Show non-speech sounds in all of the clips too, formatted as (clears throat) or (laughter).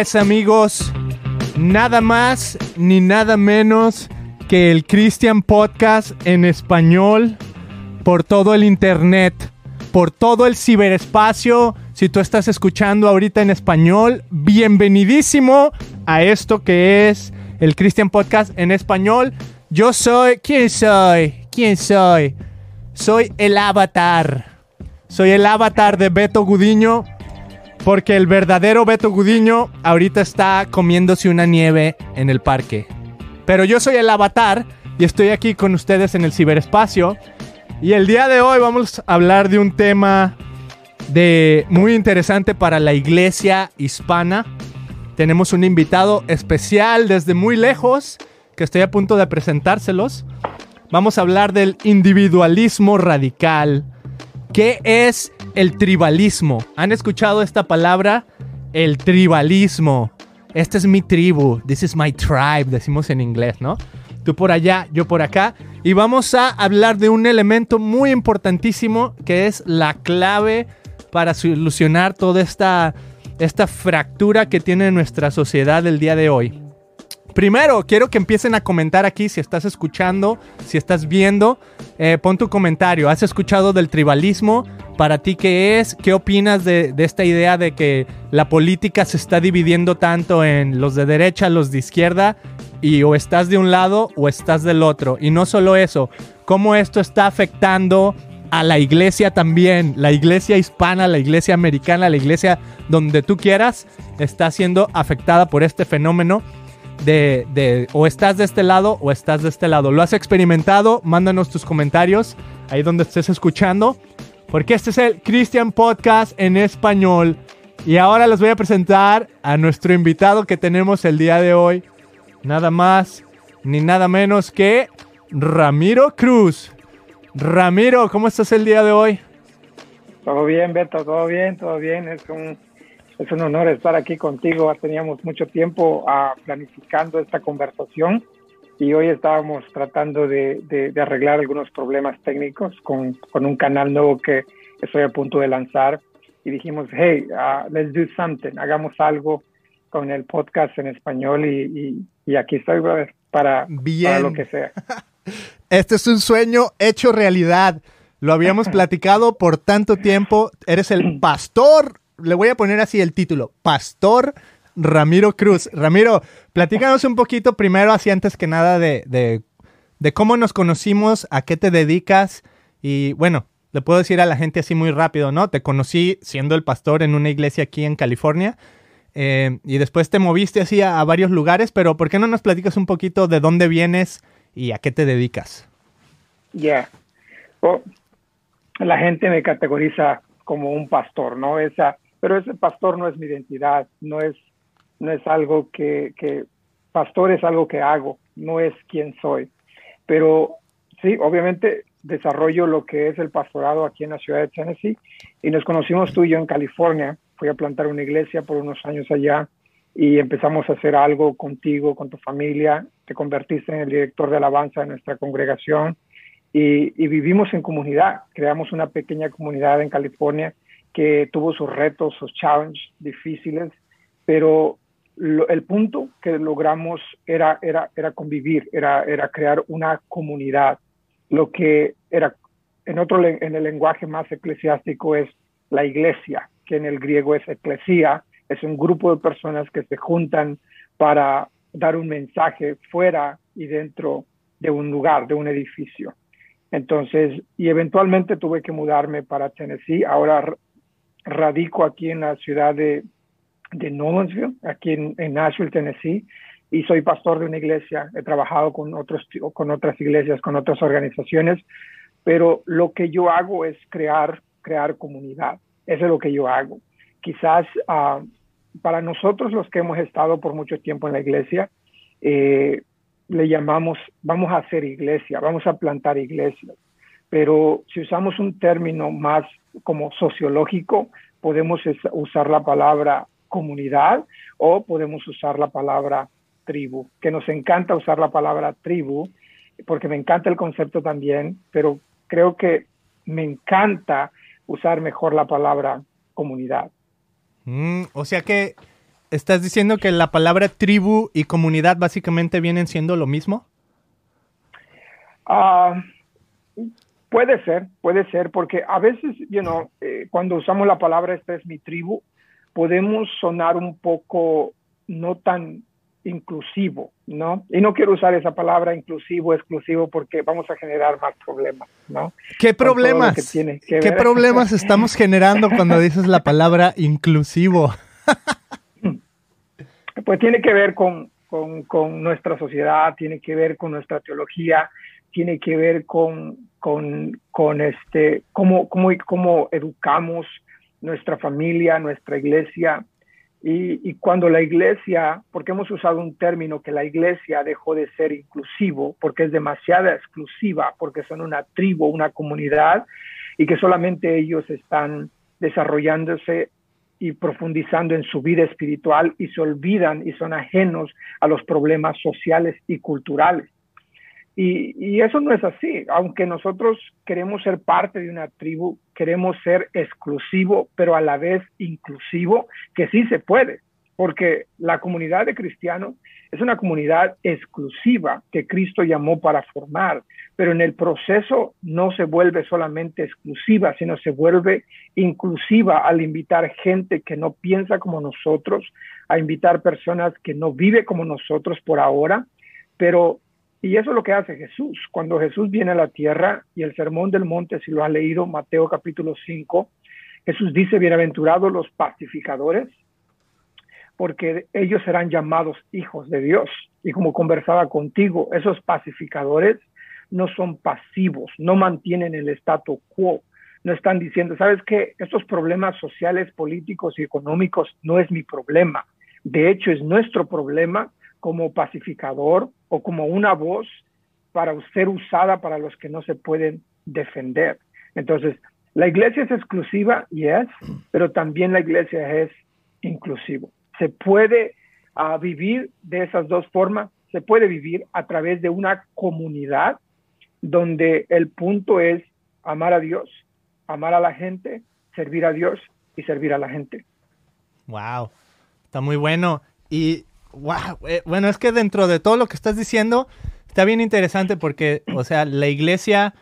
Es, amigos. Nada más ni nada menos que el Christian Podcast en español por todo el internet, por todo el ciberespacio. Si tú estás escuchando ahorita en español, bienvenidísimo a esto que es el Christian Podcast en español. Yo soy, ¿quién soy? ¿Quién soy? Soy el avatar. Soy el avatar de Beto Gudiño porque el verdadero Beto Gudiño ahorita está comiéndose una nieve en el parque. Pero yo soy el avatar y estoy aquí con ustedes en el ciberespacio. Y el día de hoy vamos a hablar de un tema de muy interesante para la iglesia hispana. Tenemos un invitado especial desde muy lejos que estoy a punto de presentárselos. Vamos a hablar del individualismo radical. ¿Qué es el tribalismo. ¿Han escuchado esta palabra? El tribalismo. Esta es mi tribu. This is my tribe, decimos en inglés, ¿no? Tú por allá, yo por acá. Y vamos a hablar de un elemento muy importantísimo que es la clave para solucionar toda esta, esta fractura que tiene nuestra sociedad el día de hoy. Primero, quiero que empiecen a comentar aquí si estás escuchando, si estás viendo. Eh, pon tu comentario. ¿Has escuchado del tribalismo? ¿Para ti qué es? ¿Qué opinas de, esta idea de que la política se está dividiendo tanto en los de derecha, los de izquierda? Y o estás de un lado o estás del otro. Y no solo eso, cómo esto está afectando a la iglesia también, la iglesia hispana, la iglesia americana, la iglesia donde tú quieras, está siendo afectada por este fenómeno de, de, o estás de este lado o estás de este lado. ¿Lo has experimentado? Mándanos tus comentarios ahí donde estés escuchando. Porque este es el Christian Podcast en español. Y ahora les voy a presentar a nuestro invitado que tenemos el día de hoy. Nada más ni nada menos que Ramiro Cruz. Ramiro, ¿cómo estás el día de hoy? Todo bien, Beto, todo bien, todo bien. Es un es un honor estar aquí contigo. Teníamos mucho tiempo uh, planificando esta conversación y hoy estábamos tratando de, de, de arreglar algunos problemas técnicos con, con, un canal nuevo que estoy a punto de lanzar y dijimos, hey, uh, let's do something, hagamos algo con el podcast en español y, y, y aquí estoy para, para lo que sea. (laughs) Este es un sueño hecho realidad. Lo habíamos platicado por tanto tiempo. Eres el pastor le voy a poner así el título, Pastor Ramiro Cruz. Ramiro, platícanos un poquito primero, así antes que nada, de, de, cómo nos conocimos, a qué te dedicas y bueno, le puedo decir a la gente así muy rápido, ¿no? Te conocí siendo el pastor en una iglesia aquí en California. Eh, y después te moviste así a, varios lugares, pero ¿por qué no nos platicas un poquito de dónde vienes y a qué te dedicas? Ya. la gente me categoriza como un pastor, ¿no? Esa, pero ese pastor no es mi identidad, no es, no es algo que, que, pastor es algo que hago, no es quien soy. Pero sí, obviamente desarrollo lo que es el pastorado aquí en la ciudad de Tennessee y nos conocimos tú y yo en California. Fui a plantar una iglesia por unos años allá y empezamos a hacer algo contigo, con tu familia. Te convertiste en el director de alabanza de nuestra congregación y, y vivimos en comunidad. Creamos una pequeña comunidad en California que tuvo sus retos, sus challenges difíciles, pero el punto que logramos era, era, era convivir, era, era crear una comunidad. Lo que era, en, otro, en el lenguaje más eclesiástico es la iglesia, que en el griego es eclesia, es un grupo de personas que se juntan para dar un mensaje fuera y dentro de un lugar, de un edificio. Entonces, y eventualmente tuve que mudarme para Tennessee. Ahora radico aquí en la ciudad de, de Nolensville, aquí en, Nashville, Tennessee, y soy pastor de una iglesia. He trabajado con, otros, con otras iglesias, con otras organizaciones, pero lo que yo hago es crear, crear comunidad. Eso es lo que yo hago. Quizás uh, para nosotros los que hemos estado por mucho tiempo en la iglesia, eh, le llamamos, vamos a hacer iglesia, vamos a plantar iglesias. Pero si usamos un término más como sociológico, podemos usar la palabra comunidad o podemos usar la palabra tribu, que nos encanta usar la palabra tribu, porque me encanta el concepto también, pero creo que me encanta usar mejor la palabra comunidad. Mm, o sea que ¿Estás diciendo que la palabra tribu y comunidad básicamente vienen siendo lo mismo? Ah, puede ser, puede ser, porque a veces, you know, eh, cuando usamos la palabra esta es mi tribu, podemos sonar un poco no tan inclusivo, ¿no? Y no quiero usar esa palabra inclusivo, exclusivo, porque vamos a generar más problemas, ¿no? ¿Qué problemas? ¿Qué problemas (laughs) estamos generando cuando dices la palabra inclusivo? (laughs) pues tiene que ver con, con, nuestra sociedad, tiene que ver con nuestra teología, tiene que ver con, con, con este, cómo, cómo, cómo educamos nuestra familia, nuestra iglesia, y, cuando la iglesia, porque hemos usado un término que la iglesia dejó de ser inclusivo, porque es demasiado exclusiva, porque son una tribu, una comunidad, y que solamente ellos están desarrollándose y profundizando en su vida espiritual y se olvidan y son ajenos a los problemas sociales y culturales. Y, eso no es así. Aunque nosotros queremos ser parte de una tribu, queremos ser exclusivo, pero a la vez inclusivo, que sí se puede, porque la comunidad de cristianos es una comunidad exclusiva que Cristo llamó para formar, pero en el proceso no se vuelve solamente exclusiva, sino se vuelve inclusiva al invitar gente que no piensa como nosotros, a invitar personas que no vive como nosotros por ahora, pero y eso es lo que hace Jesús. Cuando Jesús viene a la tierra y el sermón del monte, si lo ha leído, Mateo capítulo 5, Jesús dice, bienaventurados los pacificadores, porque ellos serán llamados hijos de Dios. Y como conversaba contigo, esos pacificadores no son pasivos, no mantienen el statu quo, no están diciendo, ¿sabes qué? Estos problemas sociales, políticos y económicos no es mi problema. De hecho, es nuestro problema como pacificador o como una voz para ser usada para los que no se pueden defender. Entonces, la iglesia es exclusiva, yes, pero también la iglesia es inclusivo. Se puede ah, vivir de esas dos formas, se puede vivir a través de una comunidad donde el punto es amar a Dios, amar a la gente, servir a Dios y servir a la gente. Wow, está muy bueno. Y wow, eh, bueno, es que dentro de todo lo que estás diciendo, está bien interesante porque, o sea, la iglesia,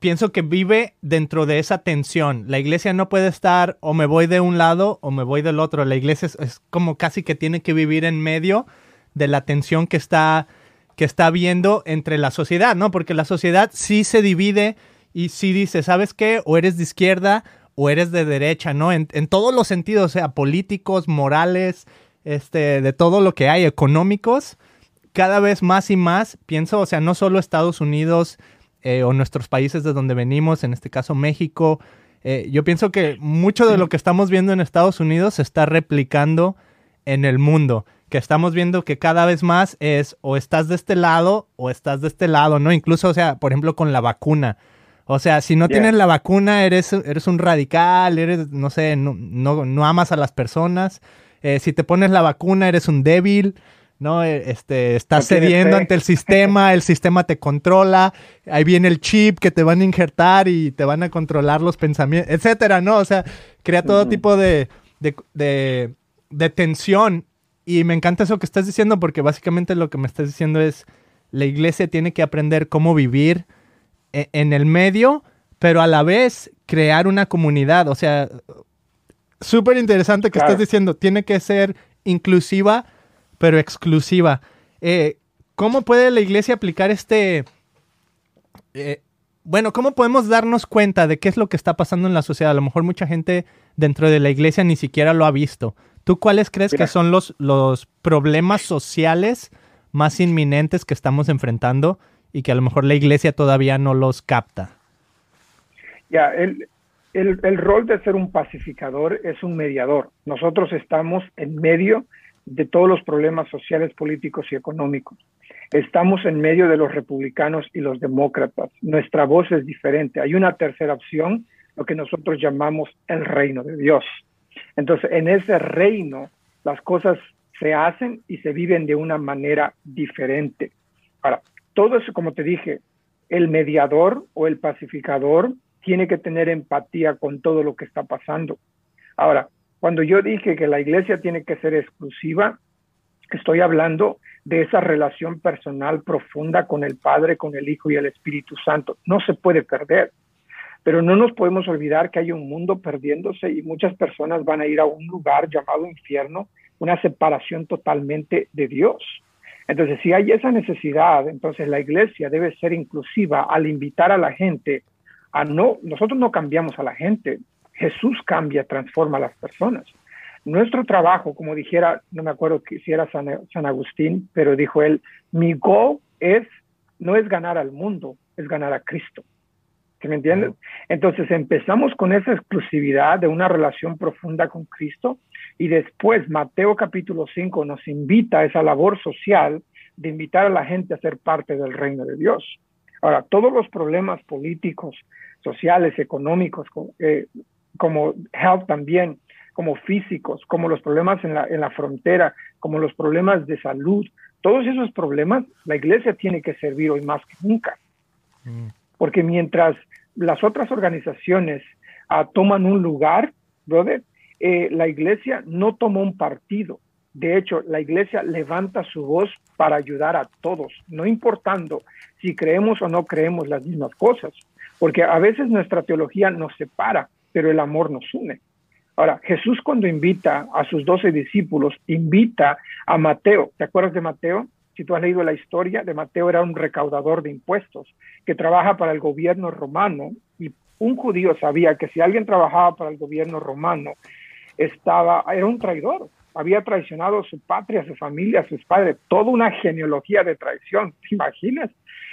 pienso que vive dentro de esa tensión. La iglesia no puede estar o me voy de un lado o me voy del otro. La iglesia es, como casi que tiene que vivir en medio de la tensión que está, que está viendo entre la sociedad, ¿no? Porque la sociedad sí se divide y sí dice, ¿sabes qué? O eres de izquierda o eres de derecha, ¿no? En, en todos los sentidos, o sea, políticos, morales, este, de todo lo que hay económicos, cada vez más y más, pienso, o sea, no solo Estados Unidos eh, o nuestros países de donde venimos, en este caso México, eh, yo pienso que mucho de lo que estamos viendo en Estados Unidos se está replicando en el mundo, que estamos viendo que cada vez más es o estás de este lado o estás de este lado, ¿no? Incluso, o sea, por ejemplo, con la vacuna. O sea, si no tienes la vacuna, eres, eres un radical, eres, no sé, no, no, no amas a las personas. Eh, si te pones la vacuna eres un débil, ¿no? Eh, este, estás cediendo ante el (laughs) sistema, el sistema te controla, ahí viene el chip que te van a injertar y te van a controlar los pensamientos, etcétera, ¿no? O sea, crea todo tipo de, de, tensión. Y me encanta eso que estás diciendo porque básicamente lo que me estás diciendo es, la iglesia tiene que aprender cómo vivir e, en el medio, pero a la vez crear una comunidad. O sea, súper interesante que estás diciendo, tiene que ser inclusiva, pero exclusiva. Eh, ¿Cómo puede la iglesia aplicar este... Eh, bueno, ¿cómo podemos darnos cuenta de qué es lo que está pasando en la sociedad? A lo mejor mucha gente dentro de la iglesia ni siquiera lo ha visto. ¿Tú cuáles crees que son los, los problemas sociales más inminentes que estamos enfrentando y que a lo mejor la iglesia todavía no los capta? Ya, el, el, rol de ser un pacificador es un mediador. Nosotros estamos en medio de todos los problemas sociales, políticos y económicos. Estamos en medio de los republicanos y los demócratas. Nuestra voz es diferente. Hay una tercera opción, lo que nosotros llamamos el reino de Dios. Entonces, en ese reino, las cosas se hacen y se viven de una manera diferente. Ahora, todo eso, como te dije, el mediador o el pacificador tiene que tener empatía con todo lo que está pasando. Ahora, Cuando yo dije que la iglesia tiene que ser exclusiva, estoy hablando de esa relación personal profunda con el Padre, con el Hijo y el Espíritu Santo. No se puede perder. Pero no nos podemos olvidar que hay un mundo perdiéndose y muchas personas van a ir a un lugar llamado infierno, una separación totalmente de Dios. Entonces, si hay esa necesidad, entonces la iglesia debe ser inclusiva al invitar a la gente a no, nosotros no cambiamos a la gente, Jesús cambia, transforma a las personas. Nuestro trabajo, como dijera, no me acuerdo si era San, Agustín, pero dijo él, mi goal es, no es ganar al mundo, es ganar a Cristo. ¿Sí me entiendes? Entonces empezamos con esa exclusividad de una relación profunda con Cristo y después Mateo capítulo 5 nos invita a esa labor social de invitar a la gente a ser parte del reino de Dios. Ahora, todos los problemas políticos, sociales, económicos, eh, como health también, como físicos, como los problemas en la, en la frontera, como los problemas de salud, todos esos problemas la iglesia tiene que servir hoy más que nunca. Mm. Porque mientras las otras organizaciones ah, toman un lugar, brother, eh, la iglesia no toma un partido. De hecho, la iglesia levanta su voz para ayudar a todos, no importando si creemos o no creemos las mismas cosas, porque a veces nuestra teología nos separa, pero el amor nos une. Ahora, Jesús cuando invita a sus doce discípulos, invita a Mateo, ¿te acuerdas de Mateo? Si tú has leído la historia de Mateo, era un recaudador de impuestos que trabaja para el gobierno romano y un judío sabía que si alguien trabajaba para el gobierno romano, estaba, era un traidor, había traicionado a su patria, a su familia, a sus padres, toda una genealogía de traición, ¿te imaginas?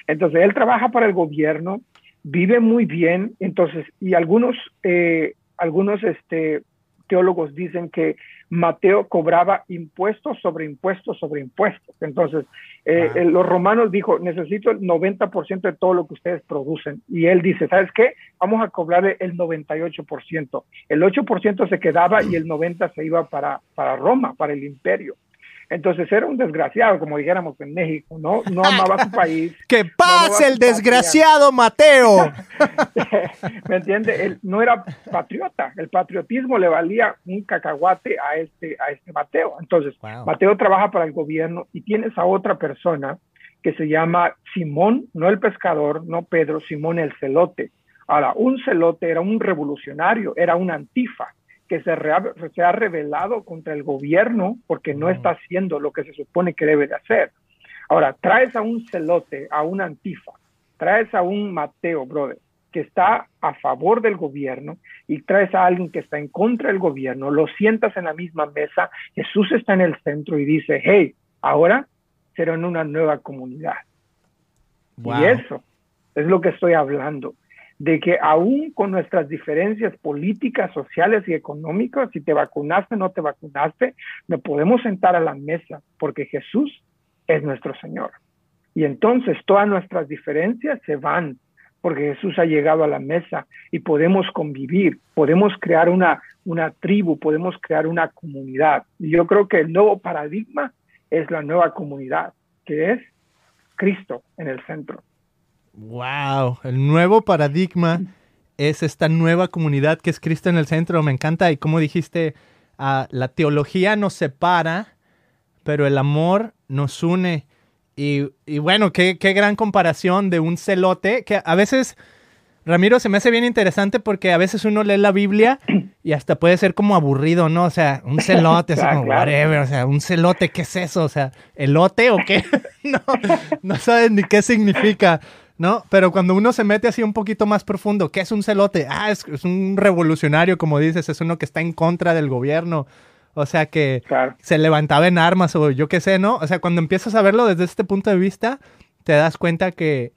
Entonces, él trabaja para el gobierno, vive muy bien, entonces, y algunos, eh, algunos este, teólogos dicen que Mateo cobraba impuestos sobre impuestos sobre impuestos. Entonces, eh, los romanos dijo, necesito el 90% de todo lo que ustedes producen. Y él dice, ¿sabes qué? Vamos a cobrarle el 98%. El 8% se quedaba y el 90% se iba para, para Roma, para el imperio. Entonces era un desgraciado, como dijéramos en México, ¿no? No amaba su país. (laughs) ¡Que pase el desgraciado Mateo! (laughs) ¿Me entiende? Él no era patriota. El patriotismo le valía un cacahuate a este, a este Mateo. Entonces, Mateo trabaja para el gobierno y tienes a otra persona que se llama Simón, no el pescador, no Pedro, Simón el celote. Ahora, un celote era un revolucionario, era un antifa que se, se, ha revelado contra el gobierno porque no está haciendo lo que se supone que debe de hacer. Ahora, traes a un celote, a un antifa, traes a un Mateo, brother, que está a favor del gobierno y traes a alguien que está en contra del gobierno, lo sientas en la misma mesa, Jesús está en el centro y dice, hey, ahora serán una nueva comunidad. Y eso es lo que estoy hablando de que aún con nuestras diferencias políticas, sociales y económicas, si te vacunaste o no te vacunaste, no podemos sentar a la mesa porque Jesús es nuestro Señor. Y entonces todas nuestras diferencias se van porque Jesús ha llegado a la mesa y podemos convivir, podemos crear una, una tribu, podemos crear una comunidad. Y yo creo que el nuevo paradigma es la nueva comunidad, que es Cristo en el centro. Wow, el nuevo paradigma es esta nueva comunidad que es Cristo en el centro. Me encanta y como dijiste, ah, la teología nos separa, pero el amor nos une. Y, bueno, qué, qué, gran comparación de un celote que a veces, Ramiro, se me hace bien interesante porque a veces uno lee la Biblia y hasta puede ser como aburrido, ¿no? O sea, un celote, así (laughs) como whatever, o sea, un celote, ¿qué es eso? O sea, ¿elote o qué? (laughs) no, no saben ni qué significa. ¿No? Pero cuando uno se mete así un poquito más profundo, ¿qué es un celote? Ah, es, un revolucionario, como dices, es uno que está en contra del gobierno. O sea, que se levantaba en armas o yo qué sé, ¿no? O sea, cuando empiezas a verlo desde este punto de vista, te das cuenta que,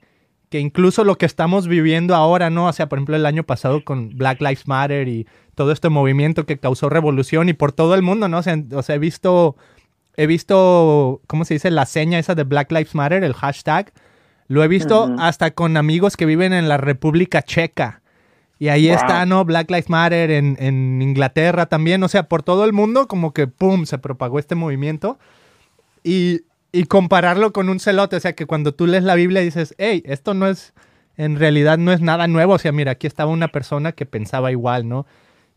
que incluso lo que estamos viviendo ahora, ¿no? O sea, por ejemplo, el año pasado con Black Lives Matter y todo este movimiento que causó revolución y por todo el mundo, ¿no? O sea, o sea he visto, he visto, ¿cómo se dice? La seña esa de Black Lives Matter, el hashtag lo he visto hasta con amigos que viven en la República Checa. Y ahí está, ¿no? Black Lives Matter en, Inglaterra también. O sea, por todo el mundo, como que ¡pum! se propagó este movimiento. Y, compararlo con un celote. O sea, que cuando tú lees la Biblia dices, hey, esto no es, en realidad no es nada nuevo. O sea, mira, aquí estaba una persona que pensaba igual, ¿no?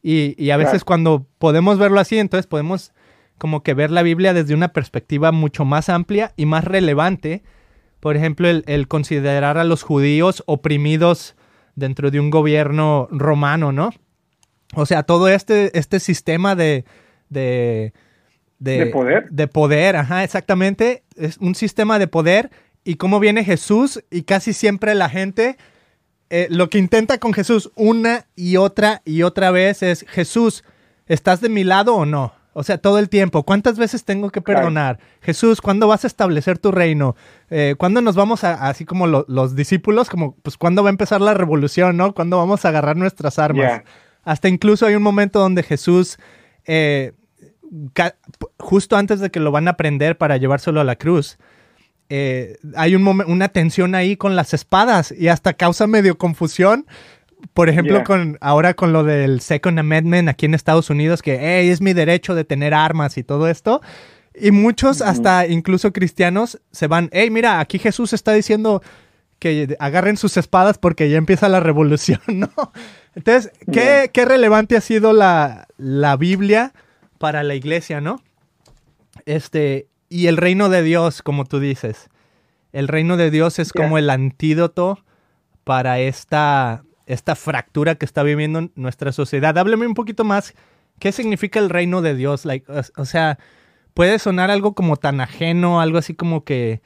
Y, a veces cuando podemos verlo así, entonces podemos como que ver la Biblia desde una perspectiva mucho más amplia y más relevante. Por ejemplo, el, considerar a los judíos oprimidos dentro de un gobierno romano, ¿no? O sea, todo este, este sistema de, de, de, poder. De poder, ajá, exactamente. Es un sistema de poder y cómo viene Jesús y casi siempre la gente eh, lo que intenta con Jesús una y otra y otra vez es, Jesús, ¿estás de mi lado o no? O sea, todo el tiempo. ¿Cuántas veces tengo que perdonar? Jesús, ¿cuándo vas a establecer tu reino? Eh, ¿Cuándo nos vamos a, así como los discípulos, como, pues, ¿cuándo va a empezar la revolución, no? ¿Cuándo vamos a agarrar nuestras armas? Hasta incluso hay un momento donde Jesús, eh, justo antes de que lo van a prender para llevárselo a la cruz, eh, hay un una tensión ahí con las espadas y hasta causa medio confusión. Por ejemplo, con ahora con lo del Second Amendment aquí en Estados Unidos, que es mi derecho de tener armas y todo esto. Y muchos, hasta incluso cristianos, se van, hey, mira, aquí Jesús está diciendo que agarren sus espadas porque ya empieza la revolución, (laughs) ¿no? Entonces, ¿qué, qué relevante ha sido la, la Biblia para la iglesia, ¿no? Este, y el reino de Dios, como tú dices, el reino de Dios es como el antídoto para esta, esta fractura que está viviendo nuestra sociedad. Háblame un poquito más, ¿qué significa el reino de Dios? Like, o, sea, puede sonar algo como tan ajeno, algo así como que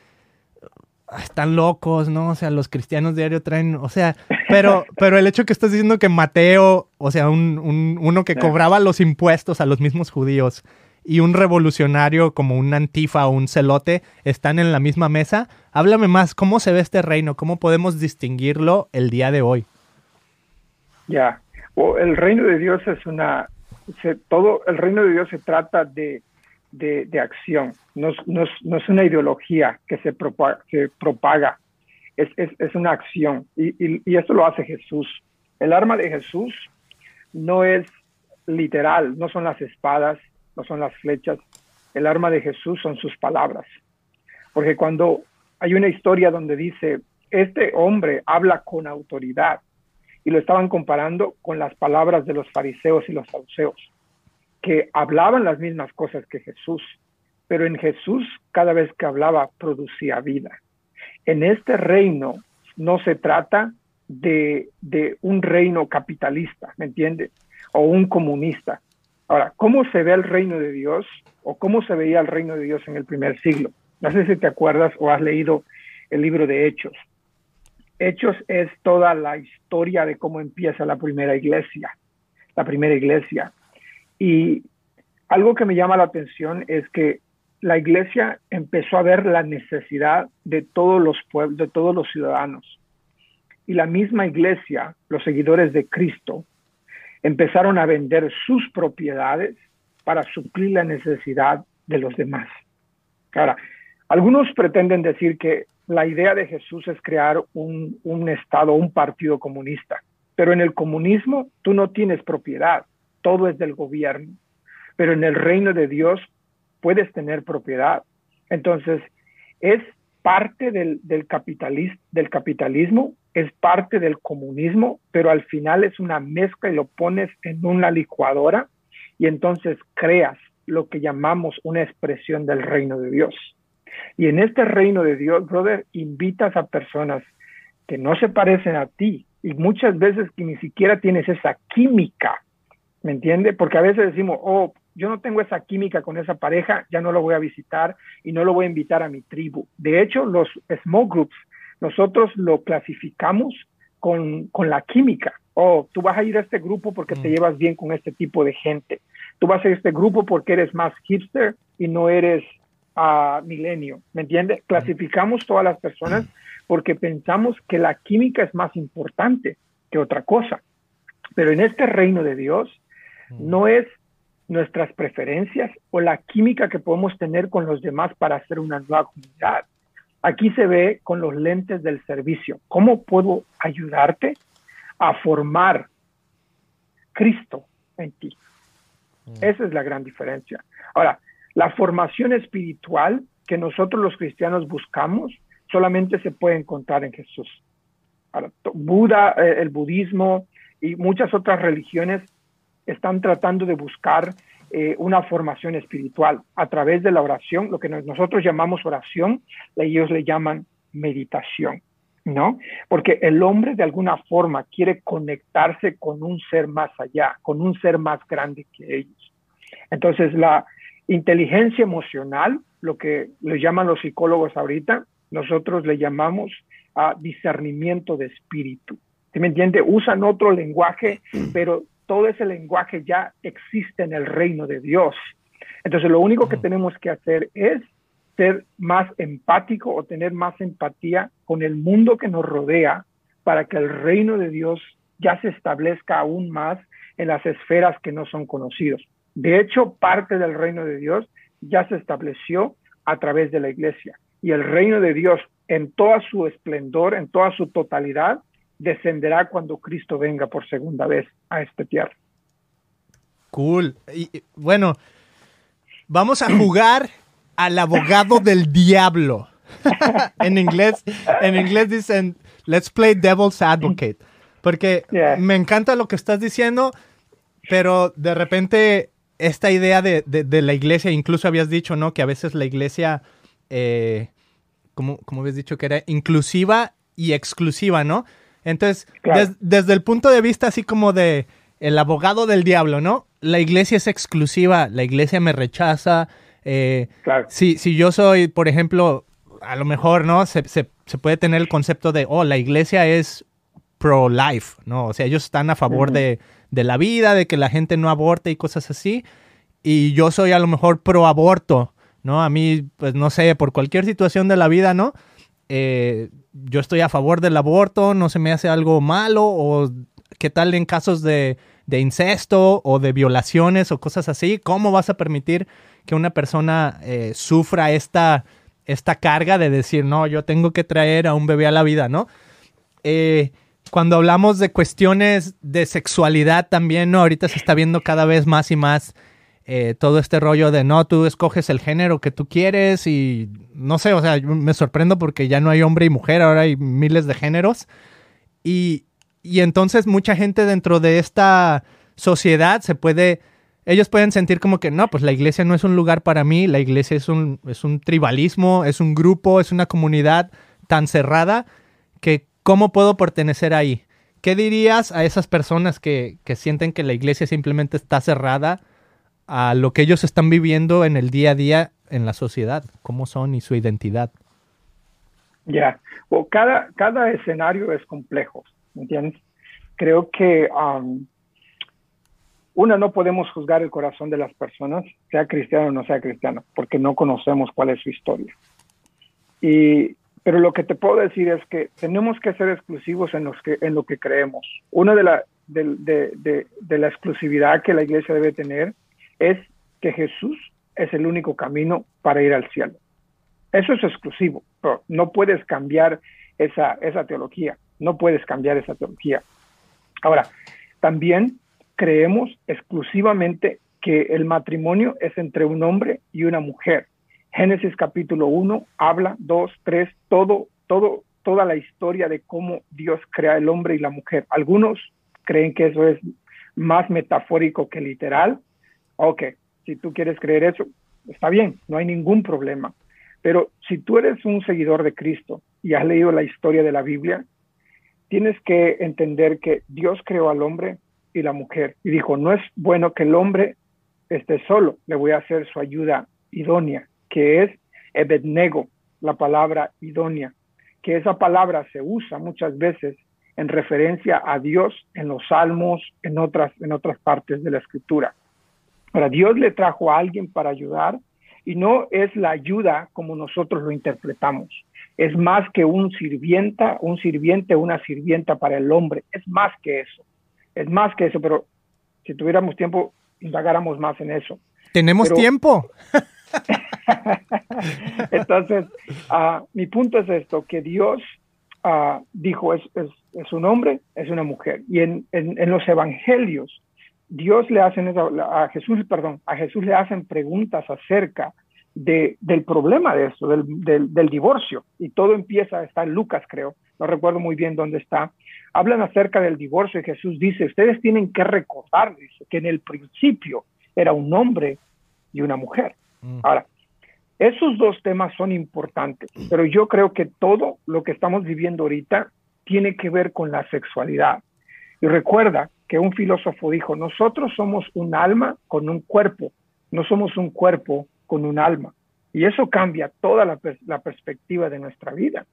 ah, están locos, ¿no? O sea, los cristianos diario traen, o sea, pero, (laughs) pero el hecho que estás diciendo que Mateo, o sea, un, un, uno que cobraba los impuestos a los mismos judíos, y un revolucionario como un antifa o un celote están en la misma mesa. Háblame más, ¿cómo se ve este reino? ¿Cómo podemos distinguirlo el día de hoy? Ya, el reino de Dios es una, todo el reino de Dios se trata de, de, acción, no, no, no, es una ideología que se propaga, propaga. Es, es, es, una acción y, y, y esto lo hace Jesús. El arma de Jesús no es literal, no son las espadas, no son las flechas. El arma de Jesús son sus palabras. Porque cuando hay una historia donde dice, este hombre habla con autoridad, y lo estaban comparando con las palabras de los fariseos y los saduceos, que hablaban las mismas cosas que Jesús, pero en Jesús cada vez que hablaba producía vida. En este reino no se trata de, de un reino capitalista, ¿me entiende? O un comunista. Ahora, ¿cómo se ve el reino de Dios o cómo se veía el reino de Dios en el primer siglo? No sé si te acuerdas o has leído el libro de Hechos. Hechos es toda la historia de cómo empieza la primera iglesia, la primera iglesia. Y algo que me llama la atención es que la iglesia empezó a ver la necesidad de todos los pueblos, de todos los ciudadanos. Y la misma iglesia, los seguidores de Cristo, empezaron a vender sus propiedades para suplir la necesidad de los demás. Ahora, algunos pretenden decir que la idea de Jesús es crear un, Estado, un partido comunista, pero en el comunismo tú no tienes propiedad, todo es del gobierno, pero en el reino de Dios puedes tener propiedad. Entonces, es parte del, del, del capitalismo, es parte del comunismo, pero al final es una mezcla y lo pones en una licuadora y entonces creas lo que llamamos una expresión del reino de Dios. Y en este reino de Dios, brother, invitas a personas que no se parecen a ti y muchas veces que ni siquiera tienes esa química, ¿me entiende? Porque a veces decimos, oh, yo no tengo esa química con esa pareja, ya no lo voy a visitar y no lo voy a invitar a mi tribu. De hecho, los small groups nosotros lo clasificamos con, la química. Oh, tú vas a ir a este grupo porque te mm. llevas bien con este tipo de gente. Tú vas a ir a este grupo porque eres más hipster y no eres uh, milenio. ¿Me entiendes? Clasificamos todas las personas porque pensamos que la química es más importante que otra cosa. Pero en este reino de Dios no es nuestras preferencias o la química que podemos tener con los demás para hacer una nueva comunidad. Aquí se ve con los lentes del servicio. ¿Cómo puedo ayudarte a formar Cristo en ti? Esa es la gran diferencia. Ahora, la formación espiritual que nosotros los cristianos buscamos solamente se puede encontrar en Jesús. Buda, eh, el budismo y muchas otras religiones están tratando de buscar eh, una formación espiritual a través de la oración, lo que nosotros llamamos oración, ellos le llaman meditación, ¿no? Porque el hombre de alguna forma quiere conectarse con un ser más allá, con un ser más grande que ellos. Entonces, la inteligencia emocional, lo que le llaman los psicólogos ahorita, nosotros le llamamos a discernimiento de espíritu. ¿Sí me entiende? Usan otro lenguaje, pero todo ese lenguaje ya existe en el reino de Dios. Entonces, lo único que tenemos que hacer es ser más empático o tener más empatía con el mundo que nos rodea para que el reino de Dios ya se establezca aún más en las esferas que no son conocidos. De hecho, parte del reino de Dios ya se estableció a través de la iglesia. Y el reino de Dios en toda su esplendor, en toda su totalidad, descenderá cuando Cristo venga por segunda vez a este tierra. Cool. Y, bueno, vamos a jugar al abogado del diablo. (laughs) en inglés, en inglés dicen, let's play devil's advocate. Porque me encanta lo que estás diciendo, pero de repente esta idea de, la iglesia, incluso habías dicho, ¿no? Que a veces la iglesia, eh, como, como habías dicho, que era inclusiva y exclusiva, ¿no? Entonces, desde el punto de vista así como de el abogado del diablo, ¿no? La iglesia es exclusiva, la iglesia me rechaza. Eh, si, si yo soy, por ejemplo, a lo mejor, ¿no? Se, puede tener el concepto de, oh, la iglesia es pro-life, ¿no? O sea, ellos están a favor de, de, la vida, de que la gente no aborte y cosas así. Y yo soy a lo mejor pro-aborto, ¿no? A mí, pues no sé, por cualquier situación de la vida, ¿no? Eh, yo estoy a favor del aborto, no se me hace algo malo, o qué tal en casos de, incesto o de violaciones o cosas así, ¿cómo vas a permitir que una persona eh, sufra esta, esta carga de decir, no, yo tengo que traer a un bebé a la vida, ¿no? Eh, cuando hablamos de cuestiones de sexualidad también, ¿no? Ahorita se está viendo cada vez más y más eh, todo este rollo de no, tú escoges el género que tú quieres y no sé, o sea, me sorprendo porque ya no hay hombre y mujer, ahora hay miles de géneros. Y, y entonces mucha gente dentro de esta sociedad se puede, ellos pueden sentir como que no, pues la iglesia no es un lugar para mí, la iglesia es un, es un tribalismo, es un grupo, es una comunidad tan cerrada que ¿cómo puedo pertenecer ahí? ¿Qué dirías a esas personas que, que sienten que la iglesia simplemente está cerrada? a lo que ellos están viviendo en el día a día en la sociedad, cómo son y su identidad. Ya, cada, cada escenario es complejo, ¿me entiendes? Creo que um, una, no podemos juzgar el corazón de las personas, sea cristiano o no sea cristiano, porque no conocemos cuál es su historia. Y, pero lo que te puedo decir es que tenemos que ser exclusivos en, los que, en lo que creemos. Una de la, de, la exclusividad que la iglesia debe tener es que Jesús es el único camino para ir al cielo. Eso es exclusivo, no puedes cambiar esa, esa teología, no puedes cambiar esa teología. Ahora, también creemos exclusivamente que el matrimonio es entre un hombre y una mujer. Génesis capítulo 1 habla, 2, 3, todo, todo, toda la historia de cómo Dios crea el hombre y la mujer. Algunos creen que eso es más metafórico que literal, Ok, si tú quieres creer eso, está bien, no hay ningún problema. Pero si tú eres un seguidor de Cristo y has leído la historia de la Biblia, tienes que entender que Dios creó al hombre y la mujer y dijo, no es bueno que el hombre esté solo, le voy a hacer su ayuda idónea, que es ebednego, la palabra idónea, que esa palabra se usa muchas veces en referencia a Dios en los salmos, en otras, en otras partes de la escritura. Ahora, Dios le trajo a alguien para ayudar y no es la ayuda como nosotros lo interpretamos. Es más que un sirvienta, un sirviente, una sirvienta para el hombre. Es más que eso. Es más que eso, pero si tuviéramos tiempo, indagáramos más en eso. ¿Tenemos tiempo? (laughs) Entonces, uh, mi punto es esto, que Dios uh, dijo, es, un hombre, es una mujer. Y en, en, en los evangelios, Dios le hacen a Jesús, perdón, a Jesús le hacen preguntas acerca de, del problema de eso, del, del, divorcio. Y todo empieza, está en Lucas, creo, no recuerdo muy bien dónde está, hablan acerca del divorcio y Jesús dice, ustedes tienen que recordar, que en el principio era un hombre y una mujer. Ahora, esos dos temas son importantes, pero yo creo que todo lo que estamos viviendo ahorita tiene que ver con la sexualidad. Y recuerda que un filósofo dijo, nosotros somos un alma con un cuerpo, no somos un cuerpo con un alma. Y eso cambia toda la, perspectiva de nuestra vida.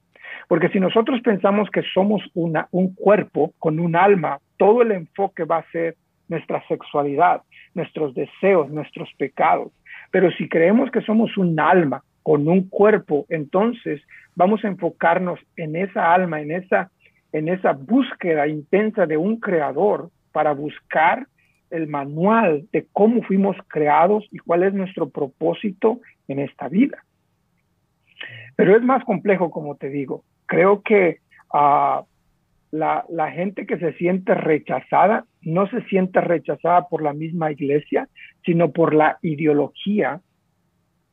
Porque si nosotros pensamos que somos un cuerpo con un alma, todo el enfoque va a ser nuestra sexualidad, nuestros deseos, nuestros pecados. Pero si creemos que somos un alma con un cuerpo, entonces vamos a enfocarnos en esa alma, en esa, en esa búsqueda intensa de un creador para buscar el manual de cómo fuimos creados y cuál es nuestro propósito en esta vida. Pero es más complejo, como te digo. Creo que uh, la, la, gente que se siente rechazada no se siente rechazada por la misma iglesia, sino por la ideología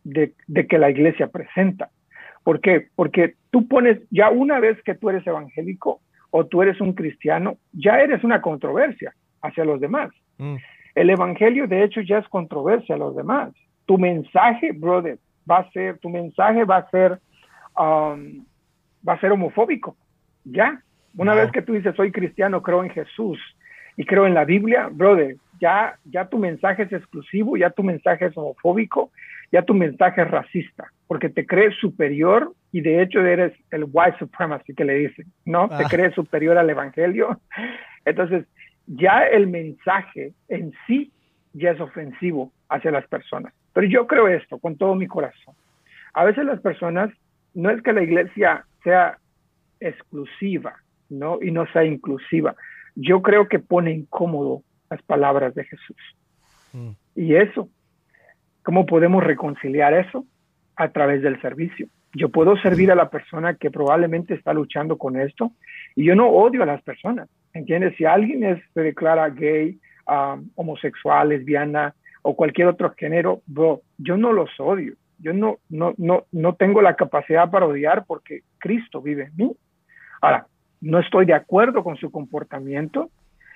de, de que la iglesia presenta. ¿Por qué? Porque tú pones, ya una vez que tú eres evangélico o tú eres un cristiano, ya eres una controversia hacia los demás. Mm. El evangelio, de hecho, ya es controversia a los demás. Tu mensaje, brother, va a ser, tu mensaje va a ser, um, va a ser homofóbico. Ya. Una vez que tú dices, soy cristiano, creo en Jesús y creo en la Biblia, brother, ya, ya tu mensaje es exclusivo, ya tu mensaje es homofóbico, ya tu mensaje es racista, porque te crees superior y de hecho eres el white supremacy que le dicen, ¿no? Te ah. crees superior al evangelio. (laughs) Entonces, ya el mensaje en sí ya es ofensivo hacia las personas. Pero yo creo esto con todo mi corazón. A veces las personas, no es que la iglesia sea exclusiva, ¿no? Y no sea inclusiva. Yo creo que pone incómodo las palabras de Jesús. Mm. Y eso, ¿cómo podemos reconciliar eso? A través del servicio. Yo puedo servir a la persona que probablemente está luchando con esto y yo no odio a las personas. ¿Entiendes? Si alguien se declara gay, um, homosexual, lesbiana o cualquier otro género, bro, yo no los odio. Yo no, no, no, no tengo la capacidad para odiar porque Cristo vive en mí. Ahora, no estoy de acuerdo con su comportamiento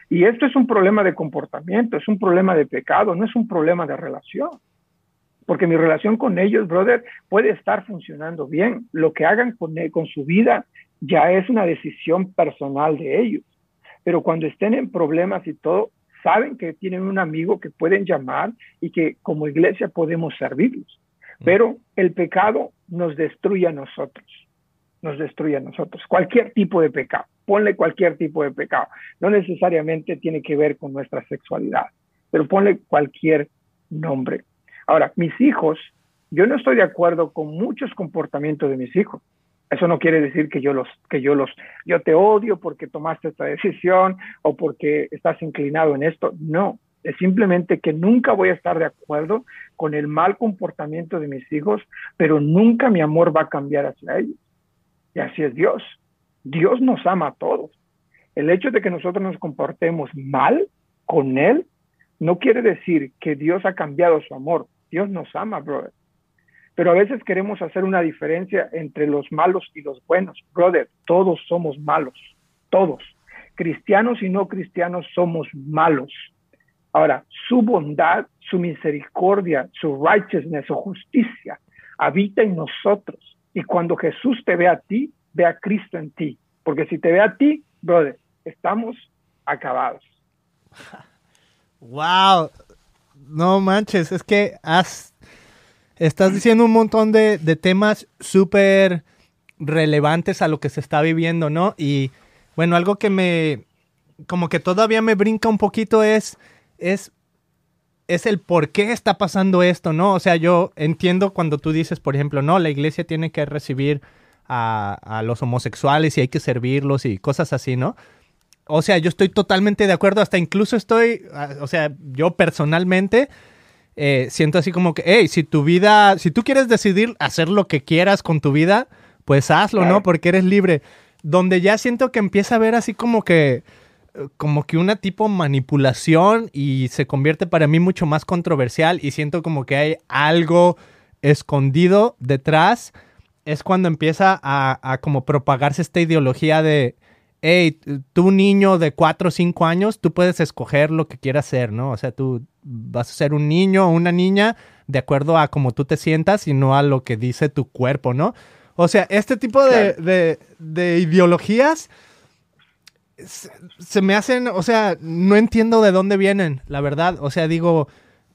y esto es un problema de comportamiento, es un problema de pecado, no es un problema de relación. Porque mi relación con ellos, brother, puede estar funcionando bien. Lo que hagan con, con su vida ya es una decisión personal de ellos pero cuando estén en problemas y todo, saben que tienen un amigo que pueden llamar y que como iglesia podemos servirlos. Mm. Pero el pecado nos destruye a nosotros, nos destruye a nosotros. Cualquier tipo de pecado, ponle cualquier tipo de pecado. No necesariamente tiene que ver con nuestra sexualidad, pero ponle cualquier nombre. Ahora, mis hijos, yo no estoy de acuerdo con muchos comportamientos de mis hijos. Eso no quiere decir que yo los, que yo los, yo te odio porque tomaste esta decisión o porque estás inclinado en esto. No, es simplemente que nunca voy a estar de acuerdo con el mal comportamiento de mis hijos, pero nunca mi amor va a cambiar hacia ellos. Y así es Dios. Dios nos ama a todos. El hecho de que nosotros nos comportemos mal con Él no quiere decir que Dios ha cambiado su amor. Dios nos ama, brother pero a veces queremos hacer una diferencia entre los malos y los buenos. Brother, todos somos malos, todos. Cristianos y no cristianos somos malos. Ahora, su bondad, su misericordia, su righteousness, su justicia habita en nosotros. Y cuando Jesús te ve a ti, ve a Cristo en ti. Porque si te ve a ti, brother, estamos acabados. Wow. No manches, es que has Estás diciendo un montón de, temas súper relevantes a lo que se está viviendo, ¿no? Y bueno, algo que me, como que todavía me brinca un poquito es, es, es el por qué está pasando esto, ¿no? O sea, yo entiendo cuando tú dices, por ejemplo, no, la iglesia tiene que recibir a, a los homosexuales y hay que servirlos y cosas así, ¿no? O sea, yo estoy totalmente de acuerdo, hasta incluso estoy, o sea, yo personalmente eh, siento así como que, hey, si tu vida, si tú quieres decidir hacer lo que quieras con tu vida, pues hazlo, ¿no? Porque eres libre. Donde ya siento que empieza a ver así como que, como que una tipo manipulación y se convierte para mí mucho más controversial y siento como que hay algo escondido detrás. es cuando empieza a, a como propagarse esta ideología de, hey, tú niño de 4 o 5 años, tú puedes escoger lo que quieras ser, ¿no? O sea, tú vas a ser un niño o una niña de acuerdo a cómo tú te sientas y no a lo que dice tu cuerpo, ¿no? O sea, este tipo de, de, ideologías se, me hacen, o sea, no entiendo de dónde vienen, la verdad. O sea, digo,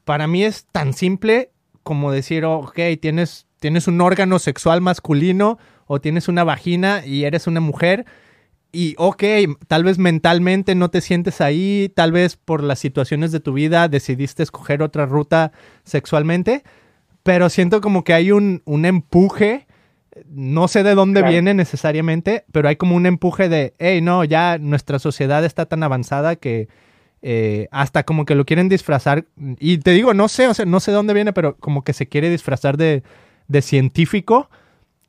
para mí es tan simple como decir, ok, tienes, tienes un órgano sexual masculino o tienes una vagina y eres una mujer. Y ok, tal vez mentalmente no te sientes ahí, tal vez por las situaciones de tu vida decidiste escoger otra ruta sexualmente, pero siento como que hay un, un empuje no sé de dónde viene necesariamente, pero hay como un empuje de, hey, no, ya nuestra sociedad está tan avanzada que eh, hasta como que lo quieren disfrazar. Y te digo, no sé, o sea, no sé de dónde viene, pero como que se quiere disfrazar de, de científico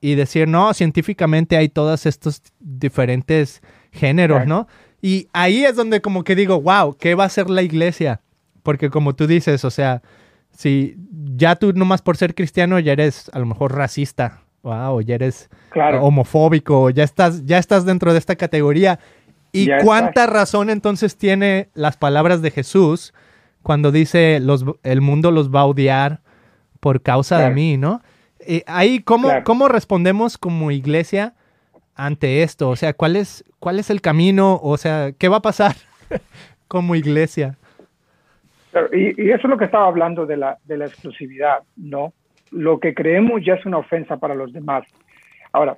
y decir, no, científicamente hay todos estos diferentes géneros, ¿no? Y ahí es donde como que digo, wow, ¿qué va a hacer la iglesia? Porque como tú dices, o sea, si ya tú nomás por ser cristiano ya eres a lo mejor racista wow, ya eres homofóbico, ya estás, ya estás dentro de esta categoría. ¿Y cuánta razón entonces tiene las palabras de Jesús cuando dice los, el mundo los va a odiar por causa de mí, ¿no? Eh, ahí, ¿cómo, ¿cómo respondemos como iglesia ante esto? O sea, ¿cuál es, cuál es el camino? O sea, ¿qué va a pasar (laughs) como iglesia? Y, y, eso es lo que estaba hablando de la, de la exclusividad, ¿no? Lo que creemos ya es una ofensa para los demás. Ahora,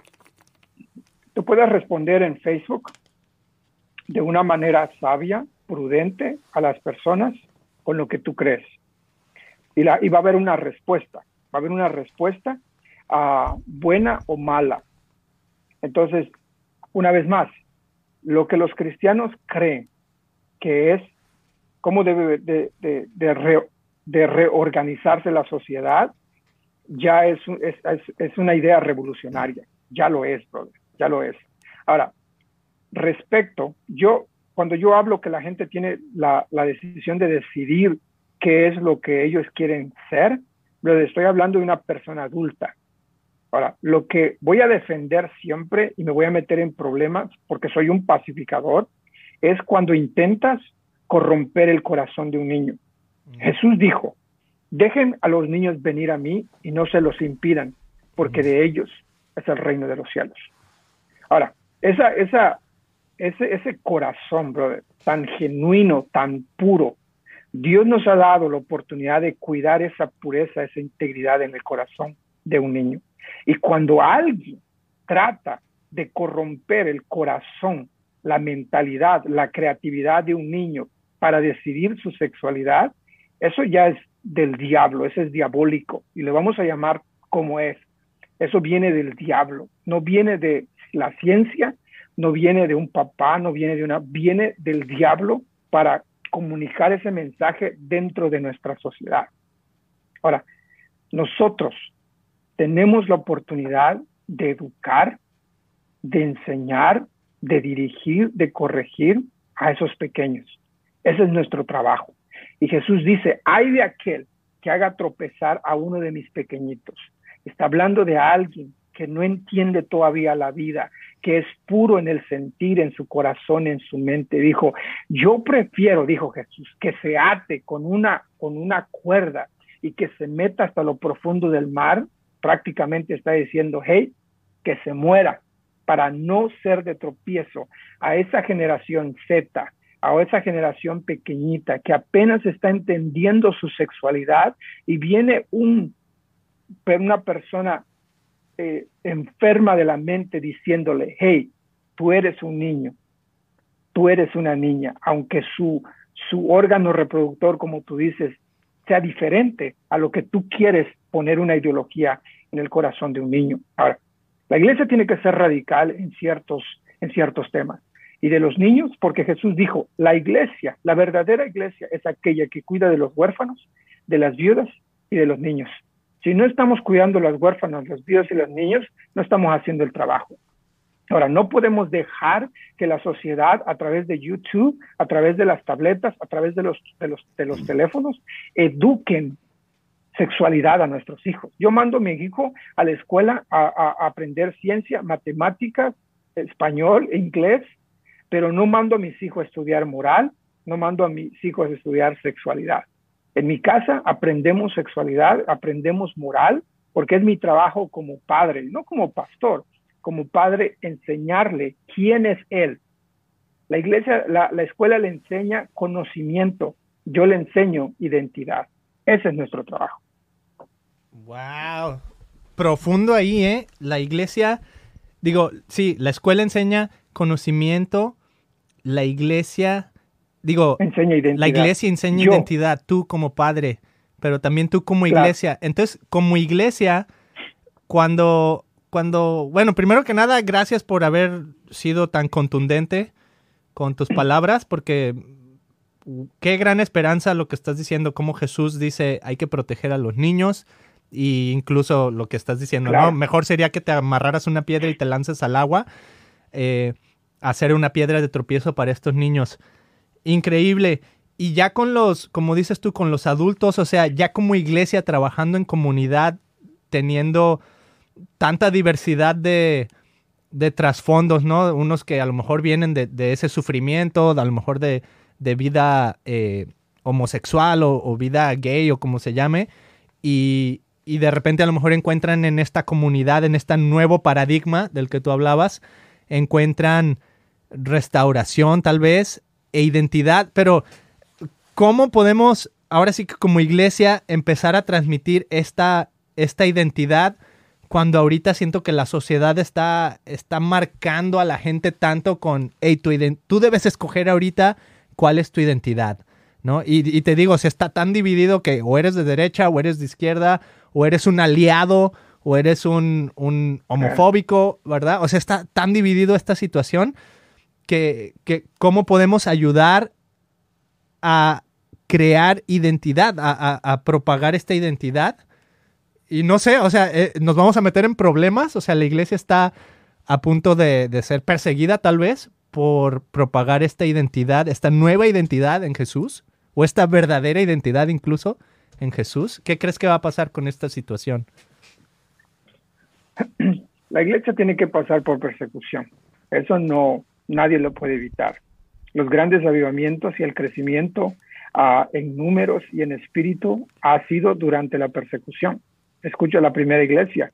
tú puedes responder en Facebook de una manera sabia, prudente a las personas con lo que tú crees. Y, la, va a haber una respuesta, va a haber una respuesta uh, buena o mala. Entonces, una vez más, lo que los cristianos creen que es cómo debe de, de reorganizarse la sociedad ya es, es, es, una idea revolucionaria, ya lo es, brother, ya lo es. Ahora, respecto, yo, cuando yo hablo que la gente tiene la, la decisión de decidir qué es lo que ellos quieren ser, lo estoy hablando de una persona adulta. Ahora, lo que voy a defender siempre y me voy a meter en problemas porque soy un pacificador es cuando intentas corromper el corazón de un niño. Jesús dijo, Dejen a los niños venir a mí y no se los impidan, porque de ellos es el reino de los cielos. Ahora, esa, esa, ese, ese corazón, brother, tan genuino, tan puro, Dios nos ha dado la oportunidad de cuidar esa pureza, esa integridad en el corazón de un niño. Y cuando alguien trata de corromper el corazón, la mentalidad, la creatividad de un niño para decidir su sexualidad, eso ya es del diablo, ese es diabólico y le vamos a llamar como es. Eso viene del diablo, no viene de la ciencia, no viene de un papá, no viene de una, viene del diablo para comunicar ese mensaje dentro de nuestra sociedad. Ahora, nosotros tenemos la oportunidad de educar, de enseñar, de dirigir, de corregir a esos pequeños. Ese es nuestro trabajo. Y Jesús dice, hay de aquel que haga tropezar a uno de mis pequeñitos. Está hablando de alguien que no entiende todavía la vida, que es puro en el sentir, en su corazón, en su mente. Dijo, yo prefiero, dijo Jesús, que se ate con una, con una cuerda y que se meta hasta lo profundo del mar. Prácticamente está diciendo, hey, que se muera para no ser de tropiezo a esa generación Z a esa generación pequeñita que apenas está entendiendo su sexualidad y viene un, una persona eh, enferma de la mente diciéndole, hey, tú eres un niño, tú eres una niña, aunque su, su órgano reproductor, como tú dices, sea diferente a lo que tú quieres poner una ideología en el corazón de un niño. Ahora, la iglesia tiene que ser radical en ciertos, en ciertos temas y de los niños, porque Jesús dijo, la iglesia, la verdadera iglesia es aquella que cuida de los huérfanos, de las viudas y de los niños. Si no estamos cuidando los huérfanos, los viudas y los niños, no estamos haciendo el trabajo. Ahora, no podemos dejar que la sociedad a través de YouTube, a través de las tabletas, a través de los, de los, de los teléfonos, eduquen sexualidad a nuestros hijos. Yo mando a mi hijo a la escuela a, aprender ciencia, matemáticas, español, inglés, pero no mando a mis hijos a estudiar moral, no mando a mis hijos a estudiar sexualidad. En mi casa aprendemos sexualidad, aprendemos moral, porque es mi trabajo como padre, no como pastor, como padre enseñarle quién es él. La iglesia, la, la escuela le enseña conocimiento, yo le enseño identidad. Ese es nuestro trabajo. Wow. Profundo ahí, ¿eh? La iglesia, digo, sí, la escuela enseña conocimiento, la iglesia, digo, enseña identidad. la iglesia enseña identidad, tú como padre, pero también tú como iglesia. Entonces, como iglesia, cuando, cuando, bueno, primero que nada, gracias por haber sido tan contundente con tus (clears throat) palabras, porque qué gran esperanza lo que estás diciendo, como Jesús dice, hay que proteger a los niños y incluso lo que estás diciendo, ¿no? Mejor sería que te amarraras una piedra y te lances al agua, eh, hacer una piedra de tropiezo para estos niños. Increíble. Y ya con los, como dices tú, con los adultos, o sea, ya como iglesia trabajando en comunidad, teniendo tanta diversidad de, de trasfondos, ¿no? Unos que a lo mejor vienen de, ese sufrimiento, a lo mejor de, de vida eh, homosexual o, vida gay o como se llame, y, y, de repente a lo mejor encuentran en esta comunidad, en este nuevo paradigma del que tú hablabas, encuentran restauración tal vez e identidad, pero ¿cómo podemos ahora sí que como iglesia empezar a transmitir esta, esta identidad? cuando ahorita siento que la sociedad está, está marcando a la gente tanto con, hey, tú, debes escoger ahorita cuál es tu identidad, ¿no? Y, te digo, se está tan dividido que o eres de derecha o eres de izquierda, o eres un aliado, o eres un, homofóbico, ¿verdad? O sea, está tan dividido esta situación que, que cómo podemos ayudar a crear identidad, a, propagar esta identidad. Y no sé, o sea, eh, nos vamos a meter en problemas, o sea, la iglesia está a punto de, de ser perseguida tal vez por propagar esta identidad, esta nueva identidad en Jesús, o esta verdadera identidad incluso en Jesús? ¿Qué crees que va a pasar con esta situación? (clears throat) La iglesia tiene que pasar por persecución. Eso no, nadie lo puede evitar. Los grandes avivamientos y el crecimiento uh, en números y en espíritu ha sido durante la persecución. Escucha la primera iglesia.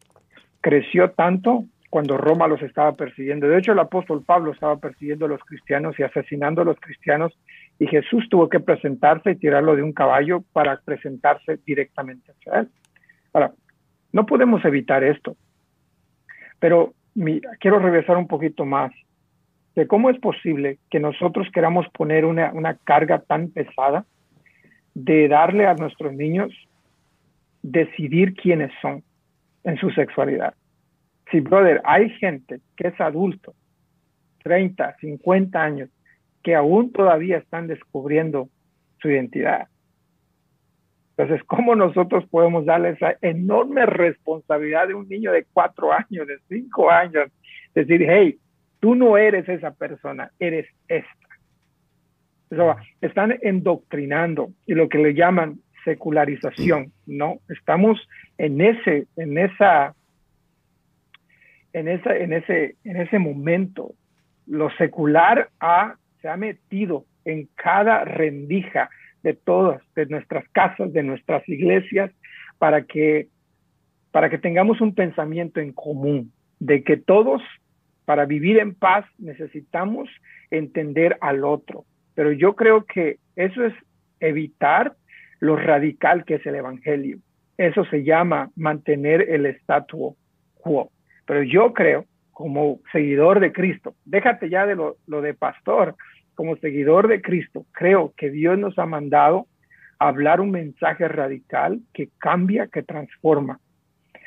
Creció tanto cuando Roma los estaba persiguiendo. De hecho, el apóstol Pablo estaba persiguiendo a los cristianos y asesinando a los cristianos y Jesús tuvo que presentarse y tirarlo de un caballo para presentarse directamente hacia él. Ahora, no podemos evitar esto, pero quiero regresar un poquito más de cómo es posible que nosotros queramos poner una, una carga tan pesada de darle a nuestros niños decidir quiénes son en su sexualidad. Sí, brother, hay gente que es adulto, 30, 50 años, que aún todavía están descubriendo su identidad. Entonces, ¿cómo nosotros podemos darle esa enorme responsabilidad de un niño de cuatro años, de cinco años? Decir, hey, tú no eres esa persona, eres esta. están endoctrinando y lo que le llaman secularización, ¿no? Estamos en ese, en esa en, esa, en, ese, en ese momento, lo secular se ha metido en cada rendija de todas, de nuestras casas, de nuestras iglesias, para que, para que tengamos un pensamiento en común, de que todos, para vivir en paz, necesitamos entender al otro. Pero yo creo que eso es evitar lo radical que es el Evangelio. Eso se llama mantener el statu quo. Pero yo creo, como seguidor de Cristo, déjate ya de lo, de pastor, como seguidor de Cristo, creo que Dios nos ha mandado a hablar un mensaje radical que cambia, que transforma.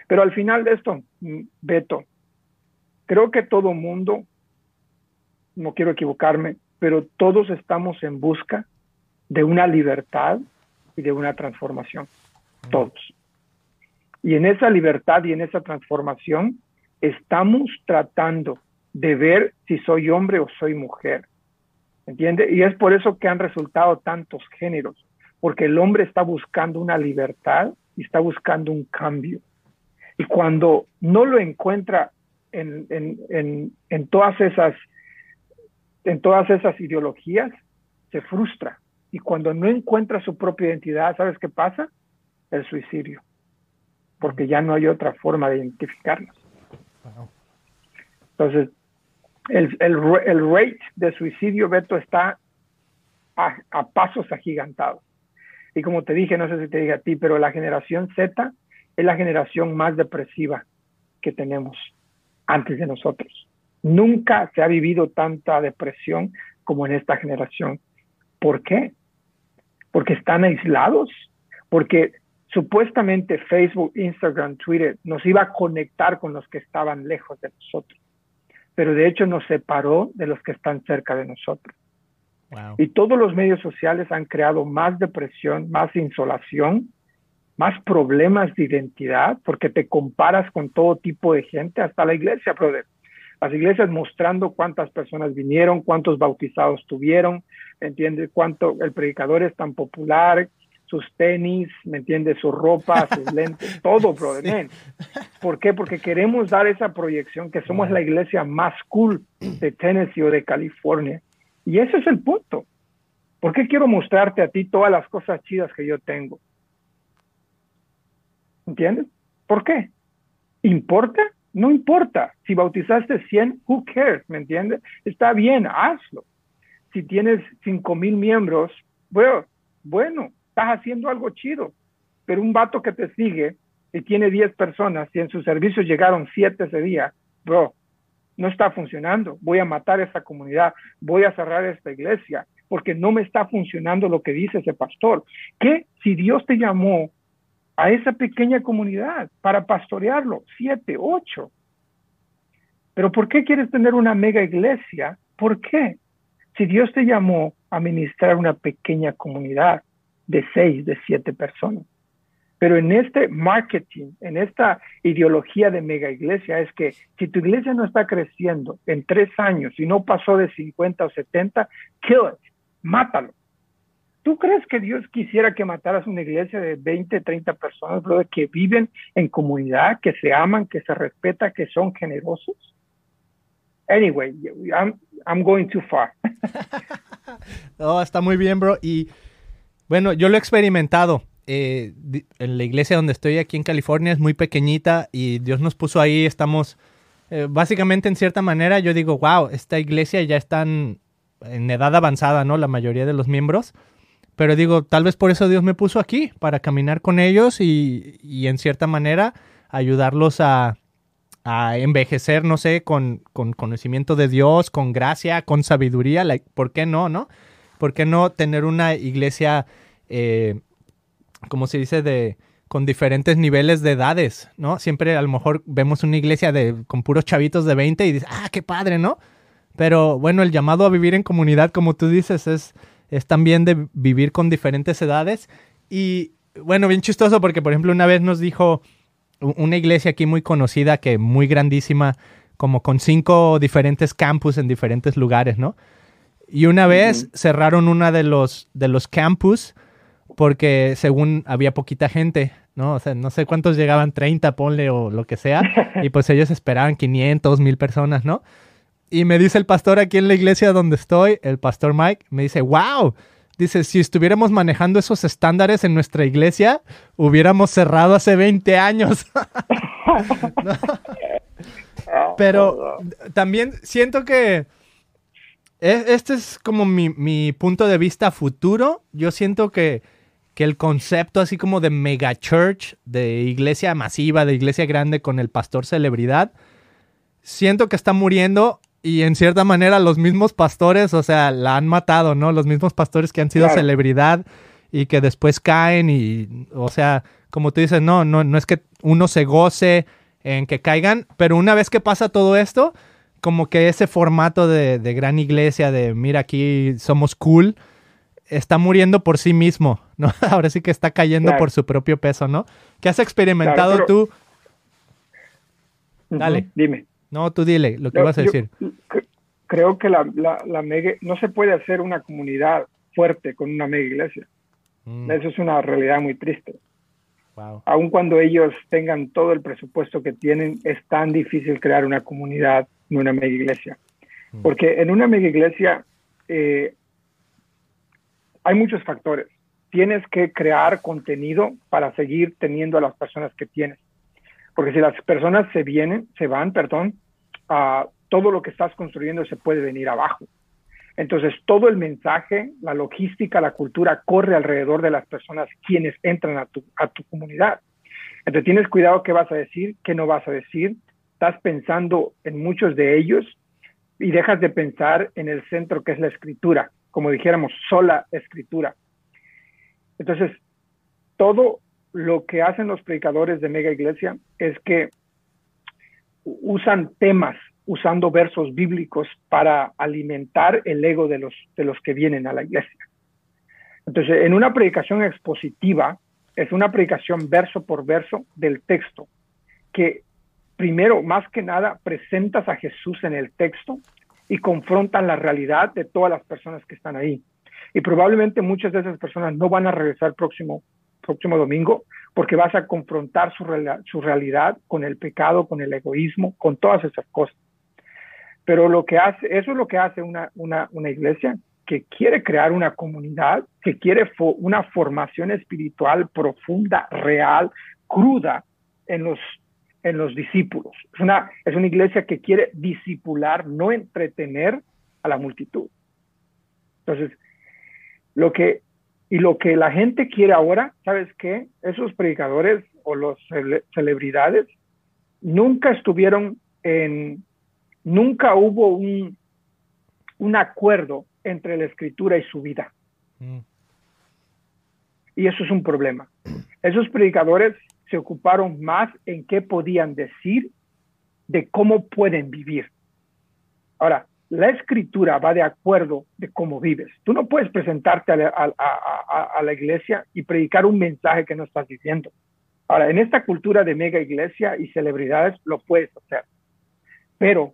Pero al final de esto, mm, Beto, creo que todo mundo, no quiero equivocarme, pero todos estamos en busca de una libertad y de una transformación. Todos. Y en esa libertad y en esa transformación estamos tratando de ver si soy hombre o soy mujer. ¿Entiende? Y es por eso que han resultado tantos géneros, porque el hombre está buscando una libertad y está buscando un cambio. Y cuando no lo encuentra en, en, en, todas esas en todas esas ideologías, se frustra. Y cuando no encuentra su propia identidad, ¿sabes qué pasa? El suicidio. Porque ya no hay otra forma de identificarlos. Entonces, el, rate de suicidio, Beto, está a, a, pasos agigantados. Y como te dije, no sé si te dije a ti, pero la generación Z es la generación más depresiva que tenemos antes de nosotros. Nunca se ha vivido tanta depresión como en esta generación. ¿Por qué? Porque están aislados, porque supuestamente Facebook, Instagram, Twitter nos iba a conectar con los que estaban lejos de nosotros, pero de hecho nos separó de los que están cerca de nosotros. Y todos los medios sociales han creado más depresión, más insolación, más problemas de identidad, porque te comparas con todo tipo de gente, hasta la iglesia, brother. Las iglesias mostrando cuántas personas vinieron, cuántos bautizados tuvieron, ¿me entiendes? Cuánto el predicador es tan popular, sus tenis, ¿me entiendes? Su ropa, sus (laughs) lentes, todo, brother. ¿Por qué? Porque queremos dar esa proyección que somos la iglesia más cool de Tennessee o de California. Y ese es el punto. ¿Por qué quiero mostrarte a ti todas las cosas chidas que yo tengo? ¿Entiendes? ¿Por qué? ¿Importa? No importa. Si bautizaste 100, who cares? ¿Me entiendes? Está bien, hazlo. Si tienes 5 mil miembros, bueno, bueno, estás haciendo algo chido. Pero un vato que te sigue y tiene 10 personas y en su servicio llegaron 7 ese día, bro, no está funcionando. Voy a matar esa comunidad, voy a cerrar esta iglesia porque no me está funcionando lo que dice ese pastor. ¿Qué si Dios te llamó a esa pequeña comunidad para pastorearlo, siete, ocho. Pero ¿por qué quieres tener una mega iglesia? ¿Por qué? Si Dios te llamó a ministrar una pequeña comunidad de seis, de siete personas. Pero en este marketing, en esta ideología de mega iglesia, es que si tu iglesia no está creciendo en tres años y no pasó de 50 o 70, kill it, mátalo. ¿Tú crees que Dios quisiera que mataras una iglesia de 20, 30 personas, brother, que viven en comunidad, que se aman, que se respetan, que son generosos? Anyway, I'm, I'm going too far. (laughs) no, está muy bien, bro. Y bueno, yo lo he experimentado. Eh, en la iglesia donde estoy aquí en California es muy pequeñita y Dios nos puso ahí, estamos eh, básicamente en cierta manera, yo digo, wow, esta iglesia ya está en edad avanzada, ¿no? La mayoría de los miembros. Pero digo, tal vez por eso Dios me puso aquí, para caminar con ellos y, y en cierta manera ayudarlos a, a envejecer, no sé, con, con, conocimiento de Dios, con gracia, con sabiduría. ¿Por qué no, no? ¿Por qué no tener una iglesia, eh, como se dice, de con diferentes niveles de edades, ¿no? Siempre a lo mejor vemos una iglesia de, con puros chavitos de 20 y dices, ah, qué padre, ¿no? Pero bueno, el llamado a vivir en comunidad, como tú dices, es es también de vivir con diferentes edades. Y bueno, bien chistoso porque, por ejemplo, una vez nos dijo una iglesia aquí muy conocida, que muy grandísima, como con cinco diferentes campus en diferentes lugares, ¿no? Y una vez cerraron una de los, de los campus porque según había poquita gente, ¿no? O sea, no sé cuántos llegaban, 30, ponle o lo que sea, y pues ellos esperaban 500, 1000 personas, ¿no? Y me dice el pastor aquí en la iglesia donde estoy, el pastor Mike, me dice, wow, dice, si estuviéramos manejando esos estándares en nuestra iglesia, hubiéramos cerrado hace 20 años. (laughs) Pero también siento que e, este es como mi, punto de vista futuro. Yo siento que, que el concepto así como de mega church, de iglesia masiva, de iglesia grande con el pastor celebridad, siento que está muriendo y en cierta manera los mismos pastores, o sea, la han matado, ¿no? Los mismos pastores que han sido celebridad y que después caen y, o sea, como tú dices, no, no, no es que uno se goce en que caigan, pero una vez que pasa todo esto, como que ese formato de, gran iglesia, de mira aquí somos cool, está muriendo por sí mismo, ¿no? (laughs) Ahora sí que está cayendo por su propio peso, ¿no? ¿Qué has experimentado tú? Dale. Dime. No, tú dile lo que vas a decir. creo que la, mega, no se puede hacer una comunidad fuerte con una mega iglesia. Mm. Eso es una realidad muy triste. Aun cuando ellos tengan todo el presupuesto que tienen, es tan difícil crear una comunidad en una mega iglesia. Mm. Porque en una mega iglesia eh, hay muchos factores. Tienes que crear contenido para seguir teniendo a las personas que tienes. Porque si las personas se vienen, se van, perdón, todo lo que estás construyendo se puede venir abajo. Entonces, todo el mensaje, la logística, la cultura corre alrededor de las personas quienes entran a tu, a tu comunidad. Entonces, tienes cuidado qué vas a decir, qué no vas a decir. Estás pensando en muchos de ellos y dejas de pensar en el centro que es la escritura, como dijéramos, sola escritura. Entonces, todo lo que hacen los predicadores de mega iglesia es que usan temas usando versos bíblicos para alimentar el ego de los, de los que vienen a la iglesia. Entonces, en una predicación expositiva, es una predicación verso por verso del texto, que primero, más que nada, presentas a Jesús en el texto y confrontan la realidad de todas las personas que están ahí. Y probablemente muchas de esas personas no van a regresar el próximo, próximo domingo porque vas a confrontar su, su realidad con el pecado, con el egoísmo, con todas esas cosas. Pero lo que hace, eso es lo que hace una, una, una iglesia que quiere crear una comunidad, que quiere una formación espiritual profunda, real, cruda en los, en los discípulos. Es una, es una iglesia que quiere discipular, no entretener a la multitud. Entonces, lo que, y lo que la gente quiere ahora, ¿sabes qué? Esos predicadores o los celebridades nunca estuvieron en, nunca hubo un, un acuerdo entre la escritura y su vida. Mm. Y eso es un problema. Esos predicadores se ocuparon más en qué podían decir de cómo pueden vivir. Ahora, la escritura va de acuerdo de cómo vives. Tú no puedes presentarte a la, a la, iglesia y predicar un mensaje que no estás diciendo. Ahora, en esta cultura de mega iglesia y celebridades lo puedes hacer. Pero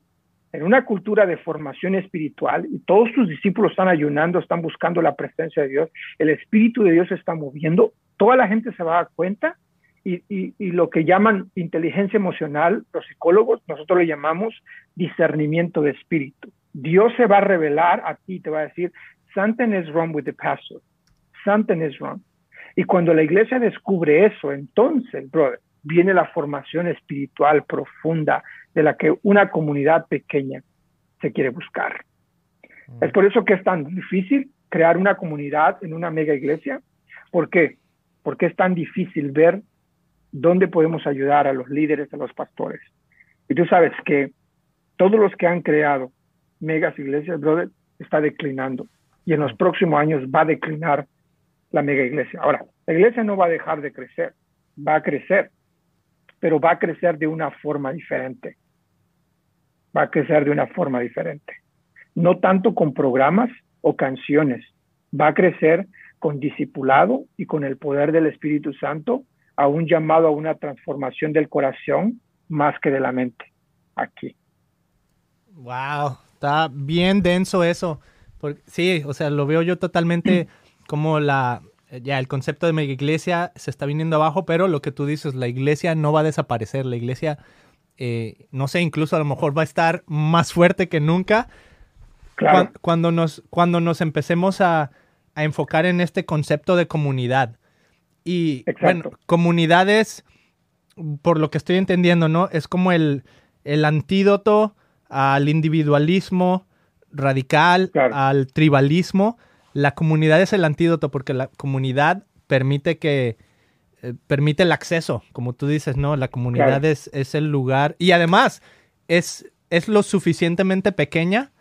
en una cultura de formación espiritual y todos tus discípulos están ayunando, están buscando la presencia de Dios, el Espíritu de Dios se está moviendo, toda la gente se va a dar cuenta y, y, lo que llaman inteligencia emocional, los psicólogos, nosotros le llamamos discernimiento de espíritu. Dios se va a revelar a ti, te va a decir, something is wrong with the pastor, something is wrong. Y cuando la iglesia descubre eso, entonces, brother, viene la formación espiritual profunda de la que una comunidad pequeña se quiere buscar. Mm. Es por eso que es tan difícil crear una comunidad en una mega iglesia. ¿Por qué? Porque es tan difícil ver dónde podemos ayudar a los líderes, a los pastores. Y tú sabes que todos los que han creado megas iglesias, brother, está declinando. Y en los próximos años va a declinar la mega iglesia. Ahora, la iglesia no va a dejar de crecer, va a crecer pero va a crecer de una forma diferente. Va a crecer de una forma diferente. No tanto con programas o canciones, va a crecer con discipulado y con el poder del Espíritu Santo a un llamado a una transformación del corazón más que de la mente. Aquí. Wow, está bien denso eso. sí, o sea, lo veo yo totalmente (clears throat) como la, ya el concepto de mega iglesia se está viniendo abajo, pero lo que tú dices, la iglesia no va a desaparecer, la iglesia, eh, no sé, incluso a lo mejor va a estar más fuerte que nunca. Cuando, nos, cuando nos empecemos a, enfocar en este concepto de comunidad. Y bueno, comunidades, por lo que estoy entendiendo, ¿no? Es como el, el antídoto al individualismo radical, al tribalismo. La comunidad es el antídoto porque la comunidad permite que eh, permite el acceso, como tú dices, ¿no? La comunidad es, es, el lugar y además es, es lo suficientemente pequeña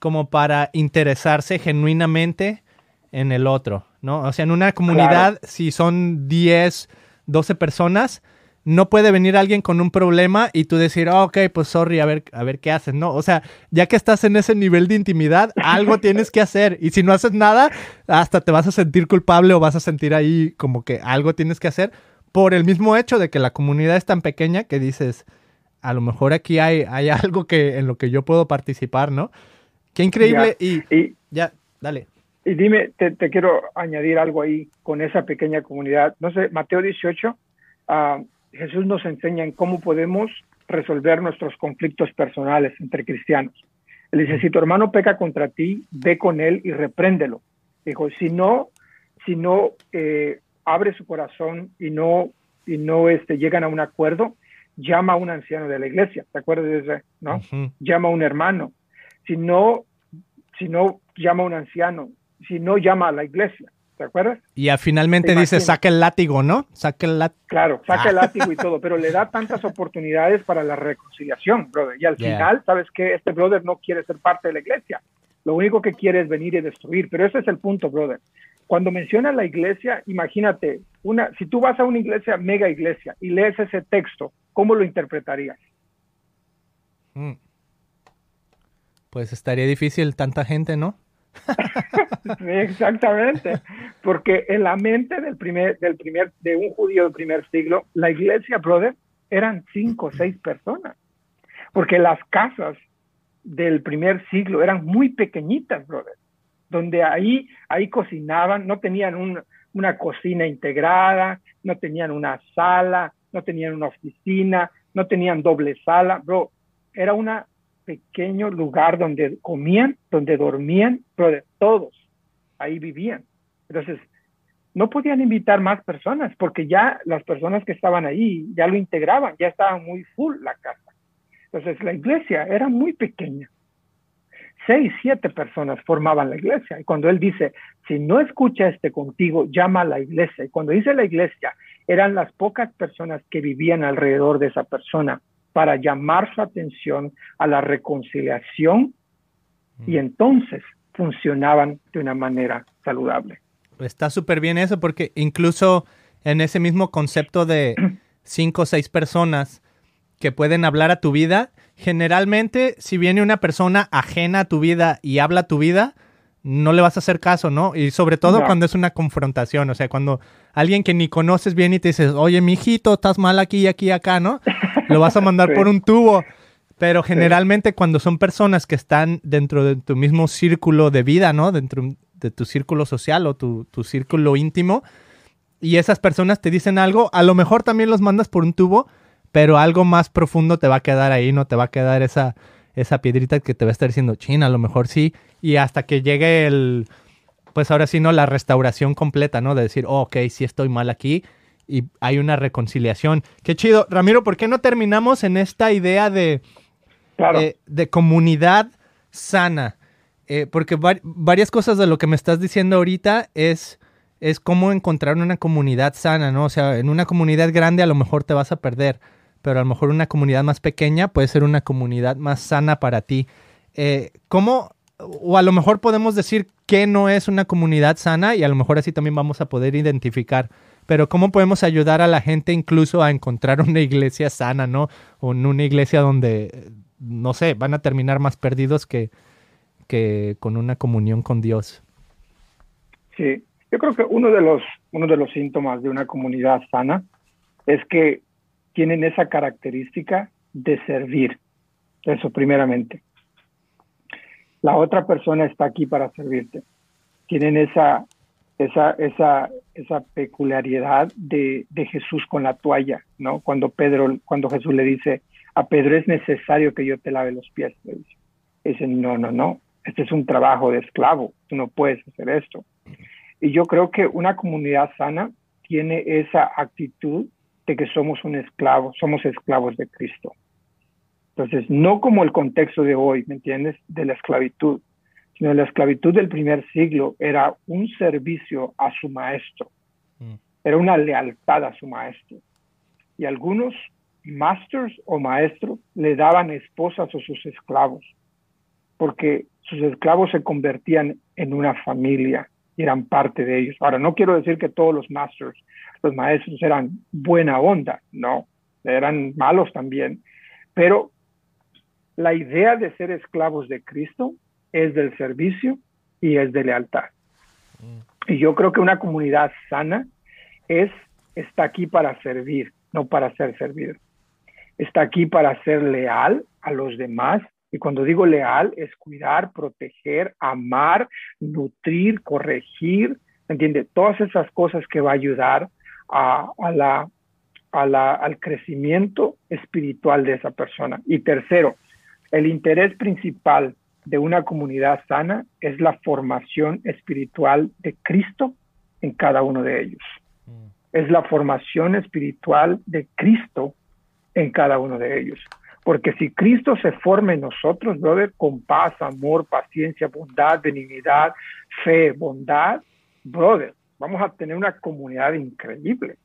como para interesarse genuinamente en el otro, ¿no? O sea, en una comunidad, si son 10, 12 personas, no puede venir alguien con un problema y tú decir, oh, ok, pues sorry, a ver, a ver qué haces, ¿no? O sea, ya que estás en ese nivel de intimidad, algo (laughs) tienes que hacer. Y si no haces nada, hasta te vas a sentir culpable o vas a sentir ahí como que algo tienes que hacer por el mismo hecho de que la comunidad es tan pequeña que dices, a lo mejor aquí hay, hay (laughs) algo que, en lo que yo puedo participar, ¿no? Qué increíble. y, y, ya, dale. Y dime, te, quiero añadir algo ahí con esa pequeña comunidad. No sé, Mateo 18, ah, Jesús nos enseña en cómo podemos resolver nuestros conflictos personales entre cristianos. Él dice, si tu hermano peca contra ti, ve con él y repréndelo. Dijo, si no, si no eh, abre su corazón y no, y no este, llegan a un acuerdo, llama a un anciano de la iglesia. ¿Te acuerdas de eso? ¿No? Llama a un hermano. Si no, si no llama a un anciano, si no llama a la iglesia. ¿Te acuerdas? Y finalmente dice, saca el látigo, ¿no? Saca el látigo. Claro, saca el ah. látigo y todo, pero le da tantas oportunidades para la reconciliación, brother. Y al final, ¿sabes qué? Este brother no quiere ser parte de la iglesia. Lo único que quiere es venir y destruir. Pero ese es el punto, brother. Cuando menciona la iglesia, imagínate, una, si tú vas a una iglesia, mega iglesia, y lees ese texto, ¿cómo lo interpretarías? Mm. Pues estaría difícil tanta gente, ¿no? (laughs) exactamente, porque en la mente del primer, del primer, de un judío del primer siglo, la iglesia, brother, eran cinco o seis personas, porque las casas del primer siglo eran muy pequeñitas, brother, donde ahí, ahí cocinaban, no tenían una cocina integrada, no tenían una sala, no tenían una oficina, no tenían doble sala, bro, era una pequeño lugar donde comían, donde dormían, pero todos ahí vivían. Entonces, no podían invitar más personas porque ya las personas que estaban ahí ya lo integraban, ya estaba muy full la casa. Entonces, la iglesia era muy pequeña. Seis, siete personas formaban la iglesia. Y cuando él dice, si no escucha este contigo, llama a la iglesia. Y cuando dice la iglesia, eran las pocas personas que vivían alrededor de esa persona para llamar su atención a la reconciliación y entonces funcionaban de una manera saludable. Está súper bien eso porque incluso en ese mismo concepto de (clears throat) cinco o seis personas que pueden hablar a tu vida, generalmente si viene una persona ajena a tu vida y habla a tu vida, no le vas a hacer caso, ¿no? Y sobre todo cuando es una confrontación, o sea, cuando alguien que ni conoces bien y te dices, oye, mijito, estás mal aquí, aquí, acá, ¿no? (laughs) Lo vas a mandar por un tubo. Pero generalmente cuando son personas que están dentro de tu mismo círculo de vida, ¿no? Dentro de tu círculo social o tu, tu círculo íntimo, y esas personas te dicen algo, a lo mejor también los mandas por un tubo, pero algo más profundo te va a quedar ahí, ¿no? Te va a quedar esa, esa piedrita que te va a estar diciendo, China, a lo mejor sí, y hasta que llegue el, pues ahora sí, ¿no? La restauración completa, ¿no? De decir, oh, ok, sí estoy mal aquí y hay una reconciliación. Qué chido. Ramiro, ¿por qué no terminamos en esta idea de, eh, de comunidad sana? Eh, porque varias cosas de lo que me estás diciendo ahorita es, es cómo encontrar una comunidad sana, ¿no? O sea, en una comunidad grande a lo mejor te vas a perder pero a lo mejor una comunidad más pequeña puede ser una comunidad más sana para ti. Eh, ¿Cómo, o a lo mejor podemos decir que no es una comunidad sana y a lo mejor así también vamos a poder identificar, pero cómo podemos ayudar a la gente incluso a encontrar una iglesia sana, ¿no? O en una iglesia donde, no sé, van a terminar más perdidos que, que con una comunión con Dios. Sí, yo creo que uno de los, uno de los síntomas de una comunidad sana es que tienen esa característica de servir. Eso primeramente. La otra persona está aquí para servirte. Tienen esa, esa, esa, esa peculiaridad de, de, Jesús con la toalla, ¿no? Cuando Pedro, cuando Jesús le dice, a Pedro es necesario que yo te lave los pies. Le dice. No, no, no, este es un trabajo de esclavo, tú no puedes hacer esto. Y yo creo que una comunidad sana tiene esa actitud que somos un esclavo, somos esclavos de Cristo. Entonces, no como el contexto de hoy, ¿me entiendes? De la esclavitud, sino la esclavitud del primer siglo era un servicio a su maestro, mm. era una lealtad a su maestro. Y algunos masters o maestros le daban esposas a sus esclavos, porque sus esclavos se convertían en una familia y eran parte de ellos. Ahora, no quiero decir que todos los masters los maestros eran buena onda, no, eran malos también, pero la idea de ser esclavos de Cristo es del servicio y es de lealtad. Y yo creo que una comunidad sana es, está aquí para servir, no para ser servido. Está aquí para ser leal a los demás Y cuando digo leal, es cuidar, proteger, amar, nutrir, corregir, ¿entiende? Todas esas cosas que va a ayudar a, la, a la, al crecimiento espiritual de esa persona. Y tercero, el interés principal de una comunidad sana es la formación espiritual de Cristo en cada uno de ellos. Mm. Es la formación espiritual de Cristo en cada uno de ellos. Porque si Cristo se forma en nosotros, brother, con paz, amor, paciencia, bondad, benignidad, fe, bondad, brother, vamos a tener una comunidad increíble.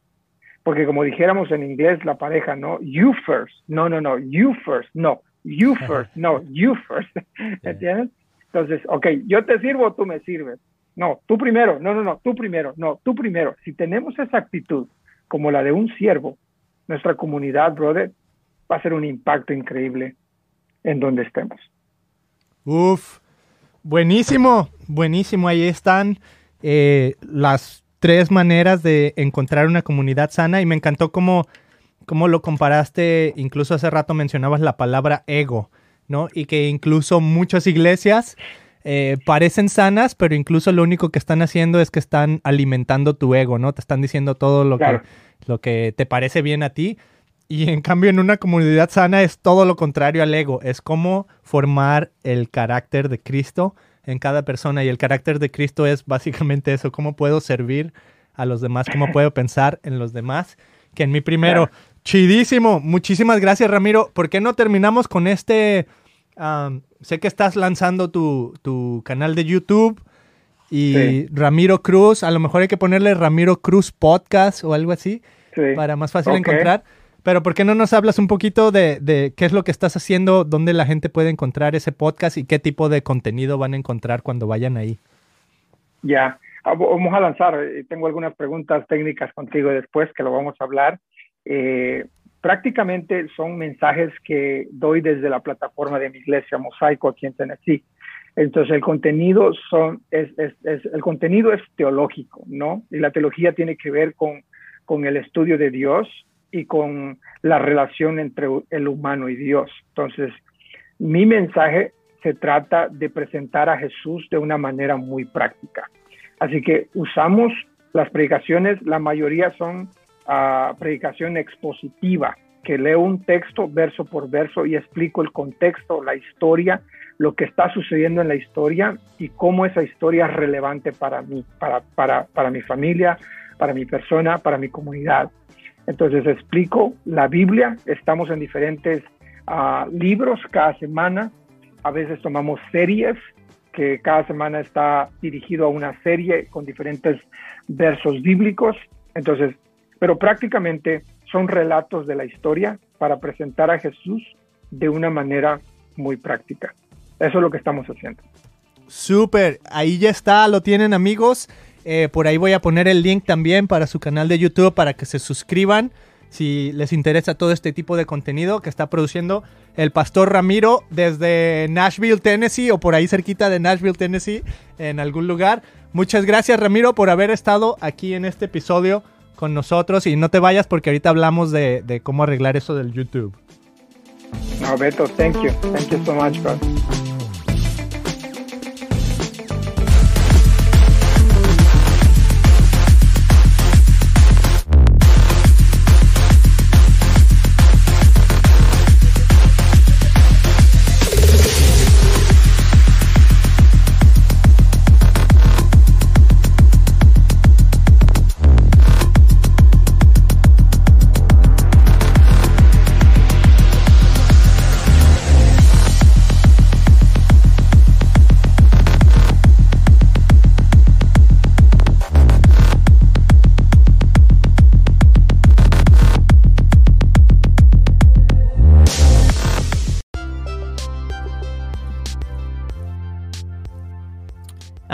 Porque como dijéramos en inglés la pareja, ¿no? You first. No, no, no. You first. No. You first. No. You first. (laughs) ¿Entiendes? Entonces, ok, yo te sirvo, tú me sirves. No, tú primero. No, no, no. Tú primero. No, tú primero. Si tenemos esa actitud como la de un siervo, nuestra comunidad, brother, va a ser un impacto increíble en donde estemos. Uf, buenísimo, buenísimo. Ahí están eh, las tres maneras de encontrar una comunidad sana y me encantó cómo, cómo lo comparaste, incluso hace rato mencionabas la palabra ego, ¿no? Y que incluso muchas iglesias eh, parecen sanas, pero incluso lo único que están haciendo es que están alimentando tu ego, ¿no? Te están diciendo todo lo, que, lo que te parece bien a ti. Y en cambio en una comunidad sana es todo lo contrario al ego, es cómo formar el carácter de Cristo en cada persona y el carácter de Cristo es básicamente eso, cómo puedo servir a los demás, cómo puedo pensar en los demás, que en mi primero. Chidísimo, muchísimas gracias Ramiro. ¿Por qué no terminamos con este? sé que estás lanzando tu, canal de YouTube y Ramiro Cruz, a lo mejor hay que ponerle Ramiro Cruz Podcast o algo así para más fácil encontrar. Pero ¿por qué no nos hablas un poquito de, qué es lo que estás haciendo, dónde la gente puede encontrar ese podcast y qué tipo de contenido van a encontrar cuando vayan ahí? Ya, ah, vamos a lanzar. Eh, tengo algunas preguntas técnicas contigo después que lo vamos a hablar. Eh, prácticamente son mensajes que doy desde la plataforma de mi iglesia Mosaico aquí en Tennessee. Entonces el contenido es, teológico, ¿no? Y la teología tiene que ver con el estudio de Dios y con la relación entre el humano y Dios. Entonces, mi mensaje se trata de presentar a Jesús de una manera muy práctica. Así que usamos las predicaciones, la mayoría son uh, predicación expositiva, que leo un texto verso por verso y explico el contexto, la historia, lo que está sucediendo en la historia y cómo esa historia es relevante para mí, para, para, para mi familia, para mi persona, para mi comunidad. Entonces explico la Biblia, estamos en diferentes ah, libros cada semana, a veces tomamos series, que cada semana está dirigido a una serie con diferentes versos bíblicos, entonces, pero prácticamente son relatos de la historia para presentar a Jesús de una manera muy práctica. Eso es lo que estamos haciendo. Súper, ahí ya está, lo tienen amigos. Eh, por ahí voy a poner el link también para su canal de YouTube para que se suscriban si les interesa todo este tipo de contenido que está produciendo el pastor Ramiro desde Nashville, Tennessee o por ahí cerquita de Nashville, Tennessee, en algún lugar. Muchas gracias Ramiro por haber estado aquí en este episodio con nosotros y no te vayas porque ahorita hablamos de, de cómo arreglar eso del YouTube. No, Beto, thank you. Thank you so much, bro.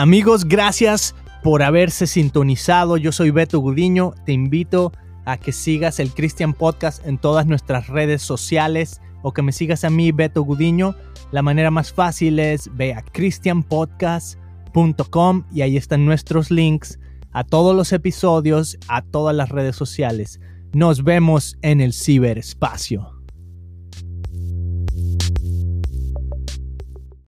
Amigos, gracias por haberse sintonizado. Yo soy Beto Gudiño. Te invito a que sigas el Christian Podcast en todas nuestras redes sociales o que me sigas a mí, Beto Gudiño. La manera más fácil es ve a christianpodcast.com y ahí están nuestros links a todos los episodios, a todas las redes sociales. Nos vemos en el ciberespacio.